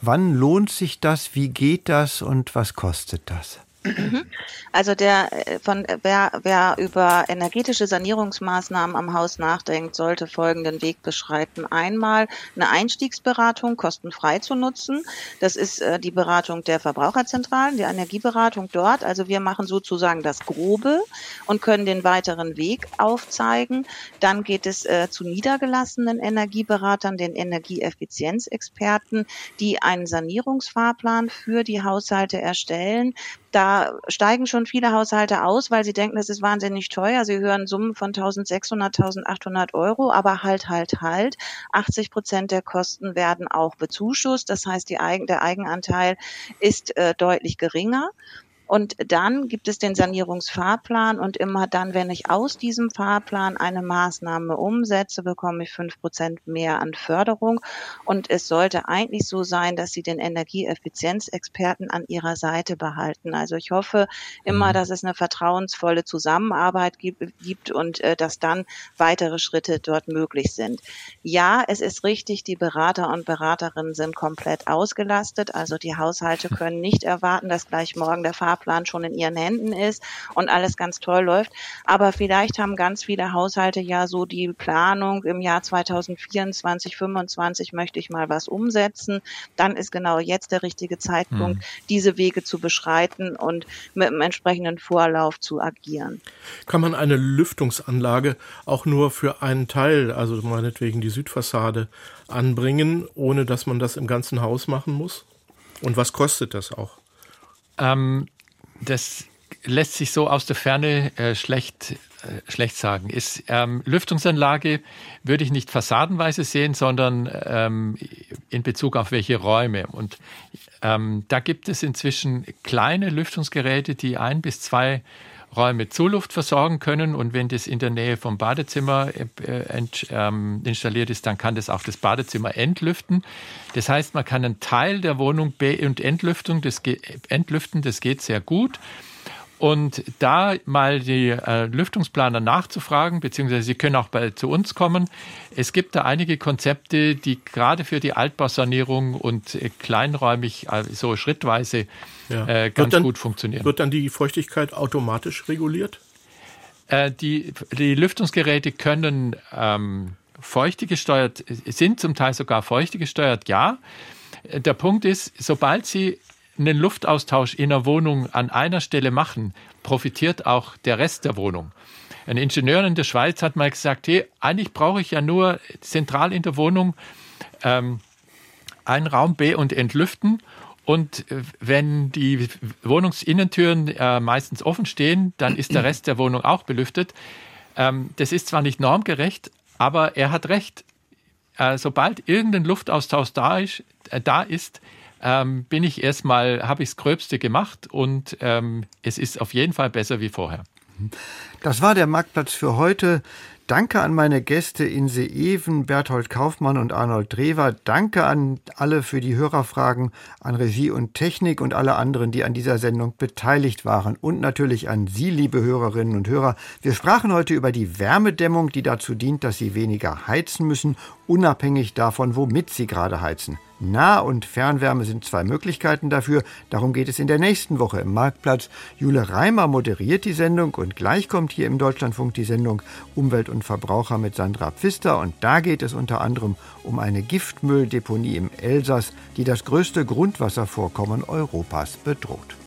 wann lohnt sich das? Wie geht das und was kostet das? Mhm. Also der äh, von wer, wer über energetische Sanierungsmaßnahmen am Haus nachdenkt, sollte folgenden Weg beschreiten. Einmal eine Einstiegsberatung kostenfrei zu nutzen. Das ist äh, die Beratung der Verbraucherzentralen, die Energieberatung dort. Also wir machen sozusagen das Grobe und können den weiteren Weg aufzeigen. Dann geht es äh, zu niedergelassenen Energieberatern, den Energieeffizienzexperten, die einen Sanierungsfahrplan für die Haushalte erstellen da steigen schon viele Haushalte aus, weil sie denken, das ist wahnsinnig teuer. Sie hören Summen von 1600, 1800 Euro, aber halt, halt, halt. 80 Prozent der Kosten werden auch bezuschusst. Das heißt, Eigen, der Eigenanteil ist äh, deutlich geringer. Und dann gibt es den Sanierungsfahrplan und immer dann, wenn ich aus diesem Fahrplan eine Maßnahme umsetze, bekomme ich fünf Prozent mehr an Förderung. Und es sollte eigentlich so sein, dass Sie den Energieeffizienzexperten an Ihrer Seite behalten. Also ich hoffe immer, mhm. dass es eine vertrauensvolle Zusammenarbeit gibt und äh, dass dann weitere Schritte dort möglich sind. Ja, es ist richtig, die Berater und Beraterinnen sind komplett ausgelastet. Also die Haushalte können nicht erwarten, dass gleich morgen der Fahrplan Fahrplan schon in ihren Händen ist und alles ganz toll läuft. Aber vielleicht haben ganz viele Haushalte ja so die Planung im Jahr 2024, 2025 möchte ich mal was umsetzen. Dann ist genau jetzt der richtige Zeitpunkt, hm. diese Wege zu beschreiten und mit einem entsprechenden Vorlauf zu agieren. Kann man eine Lüftungsanlage auch nur für einen Teil, also meinetwegen die Südfassade, anbringen, ohne dass man das im ganzen Haus machen muss? Und was kostet das auch? Ähm, das lässt sich so aus der Ferne äh, schlecht, äh, schlecht sagen. Ist, ähm, Lüftungsanlage würde ich nicht fassadenweise sehen, sondern ähm, in Bezug auf welche Räume. Und ähm, da gibt es inzwischen kleine Lüftungsgeräte, die ein bis zwei Räume Zuluft versorgen können und wenn das in der Nähe vom Badezimmer äh, ähm, installiert ist, dann kann das auch das Badezimmer entlüften. Das heißt, man kann einen Teil der Wohnung und entlüften, das, entlüften, das geht sehr gut. Und da mal die äh, Lüftungsplaner nachzufragen, beziehungsweise Sie können auch bei, zu uns kommen. Es gibt da einige Konzepte, die gerade für die Altbausanierung und äh, kleinräumig, äh, so schrittweise ja. äh, ganz dann, gut funktionieren. Wird dann die Feuchtigkeit automatisch reguliert? Äh, die, die Lüftungsgeräte können ähm, feuchte gesteuert, sind zum Teil sogar feuchte gesteuert, ja. Der Punkt ist, sobald Sie einen Luftaustausch in der Wohnung an einer Stelle machen, profitiert auch der Rest der Wohnung. Ein Ingenieur in der Schweiz hat mal gesagt, hey, eigentlich brauche ich ja nur zentral in der Wohnung ähm, einen Raum B und entlüften. Und äh, wenn die Wohnungsinnentüren äh, meistens offen stehen, dann ist der Rest der Wohnung auch belüftet. Ähm, das ist zwar nicht normgerecht, aber er hat recht. Äh, sobald irgendein Luftaustausch da ist, äh, da ist ähm, bin ich erstmal, habe ich das Gröbste gemacht und ähm, es ist auf jeden Fall besser wie vorher. Das war der Marktplatz für heute. Danke an meine Gäste Inse Even, Berthold Kaufmann und Arnold Drewer. Danke an alle für die Hörerfragen, an Regie und Technik und alle anderen, die an dieser Sendung beteiligt waren. Und natürlich an Sie, liebe Hörerinnen und Hörer. Wir sprachen heute über die Wärmedämmung, die dazu dient, dass Sie weniger heizen müssen, unabhängig davon, womit Sie gerade heizen. Nah- und Fernwärme sind zwei Möglichkeiten dafür. Darum geht es in der nächsten Woche im Marktplatz. Jule Reimer moderiert die Sendung und gleich kommt hier im Deutschlandfunk die Sendung Umwelt und Verbraucher mit Sandra Pfister. Und da geht es unter anderem um eine Giftmülldeponie im Elsass, die das größte Grundwasservorkommen Europas bedroht.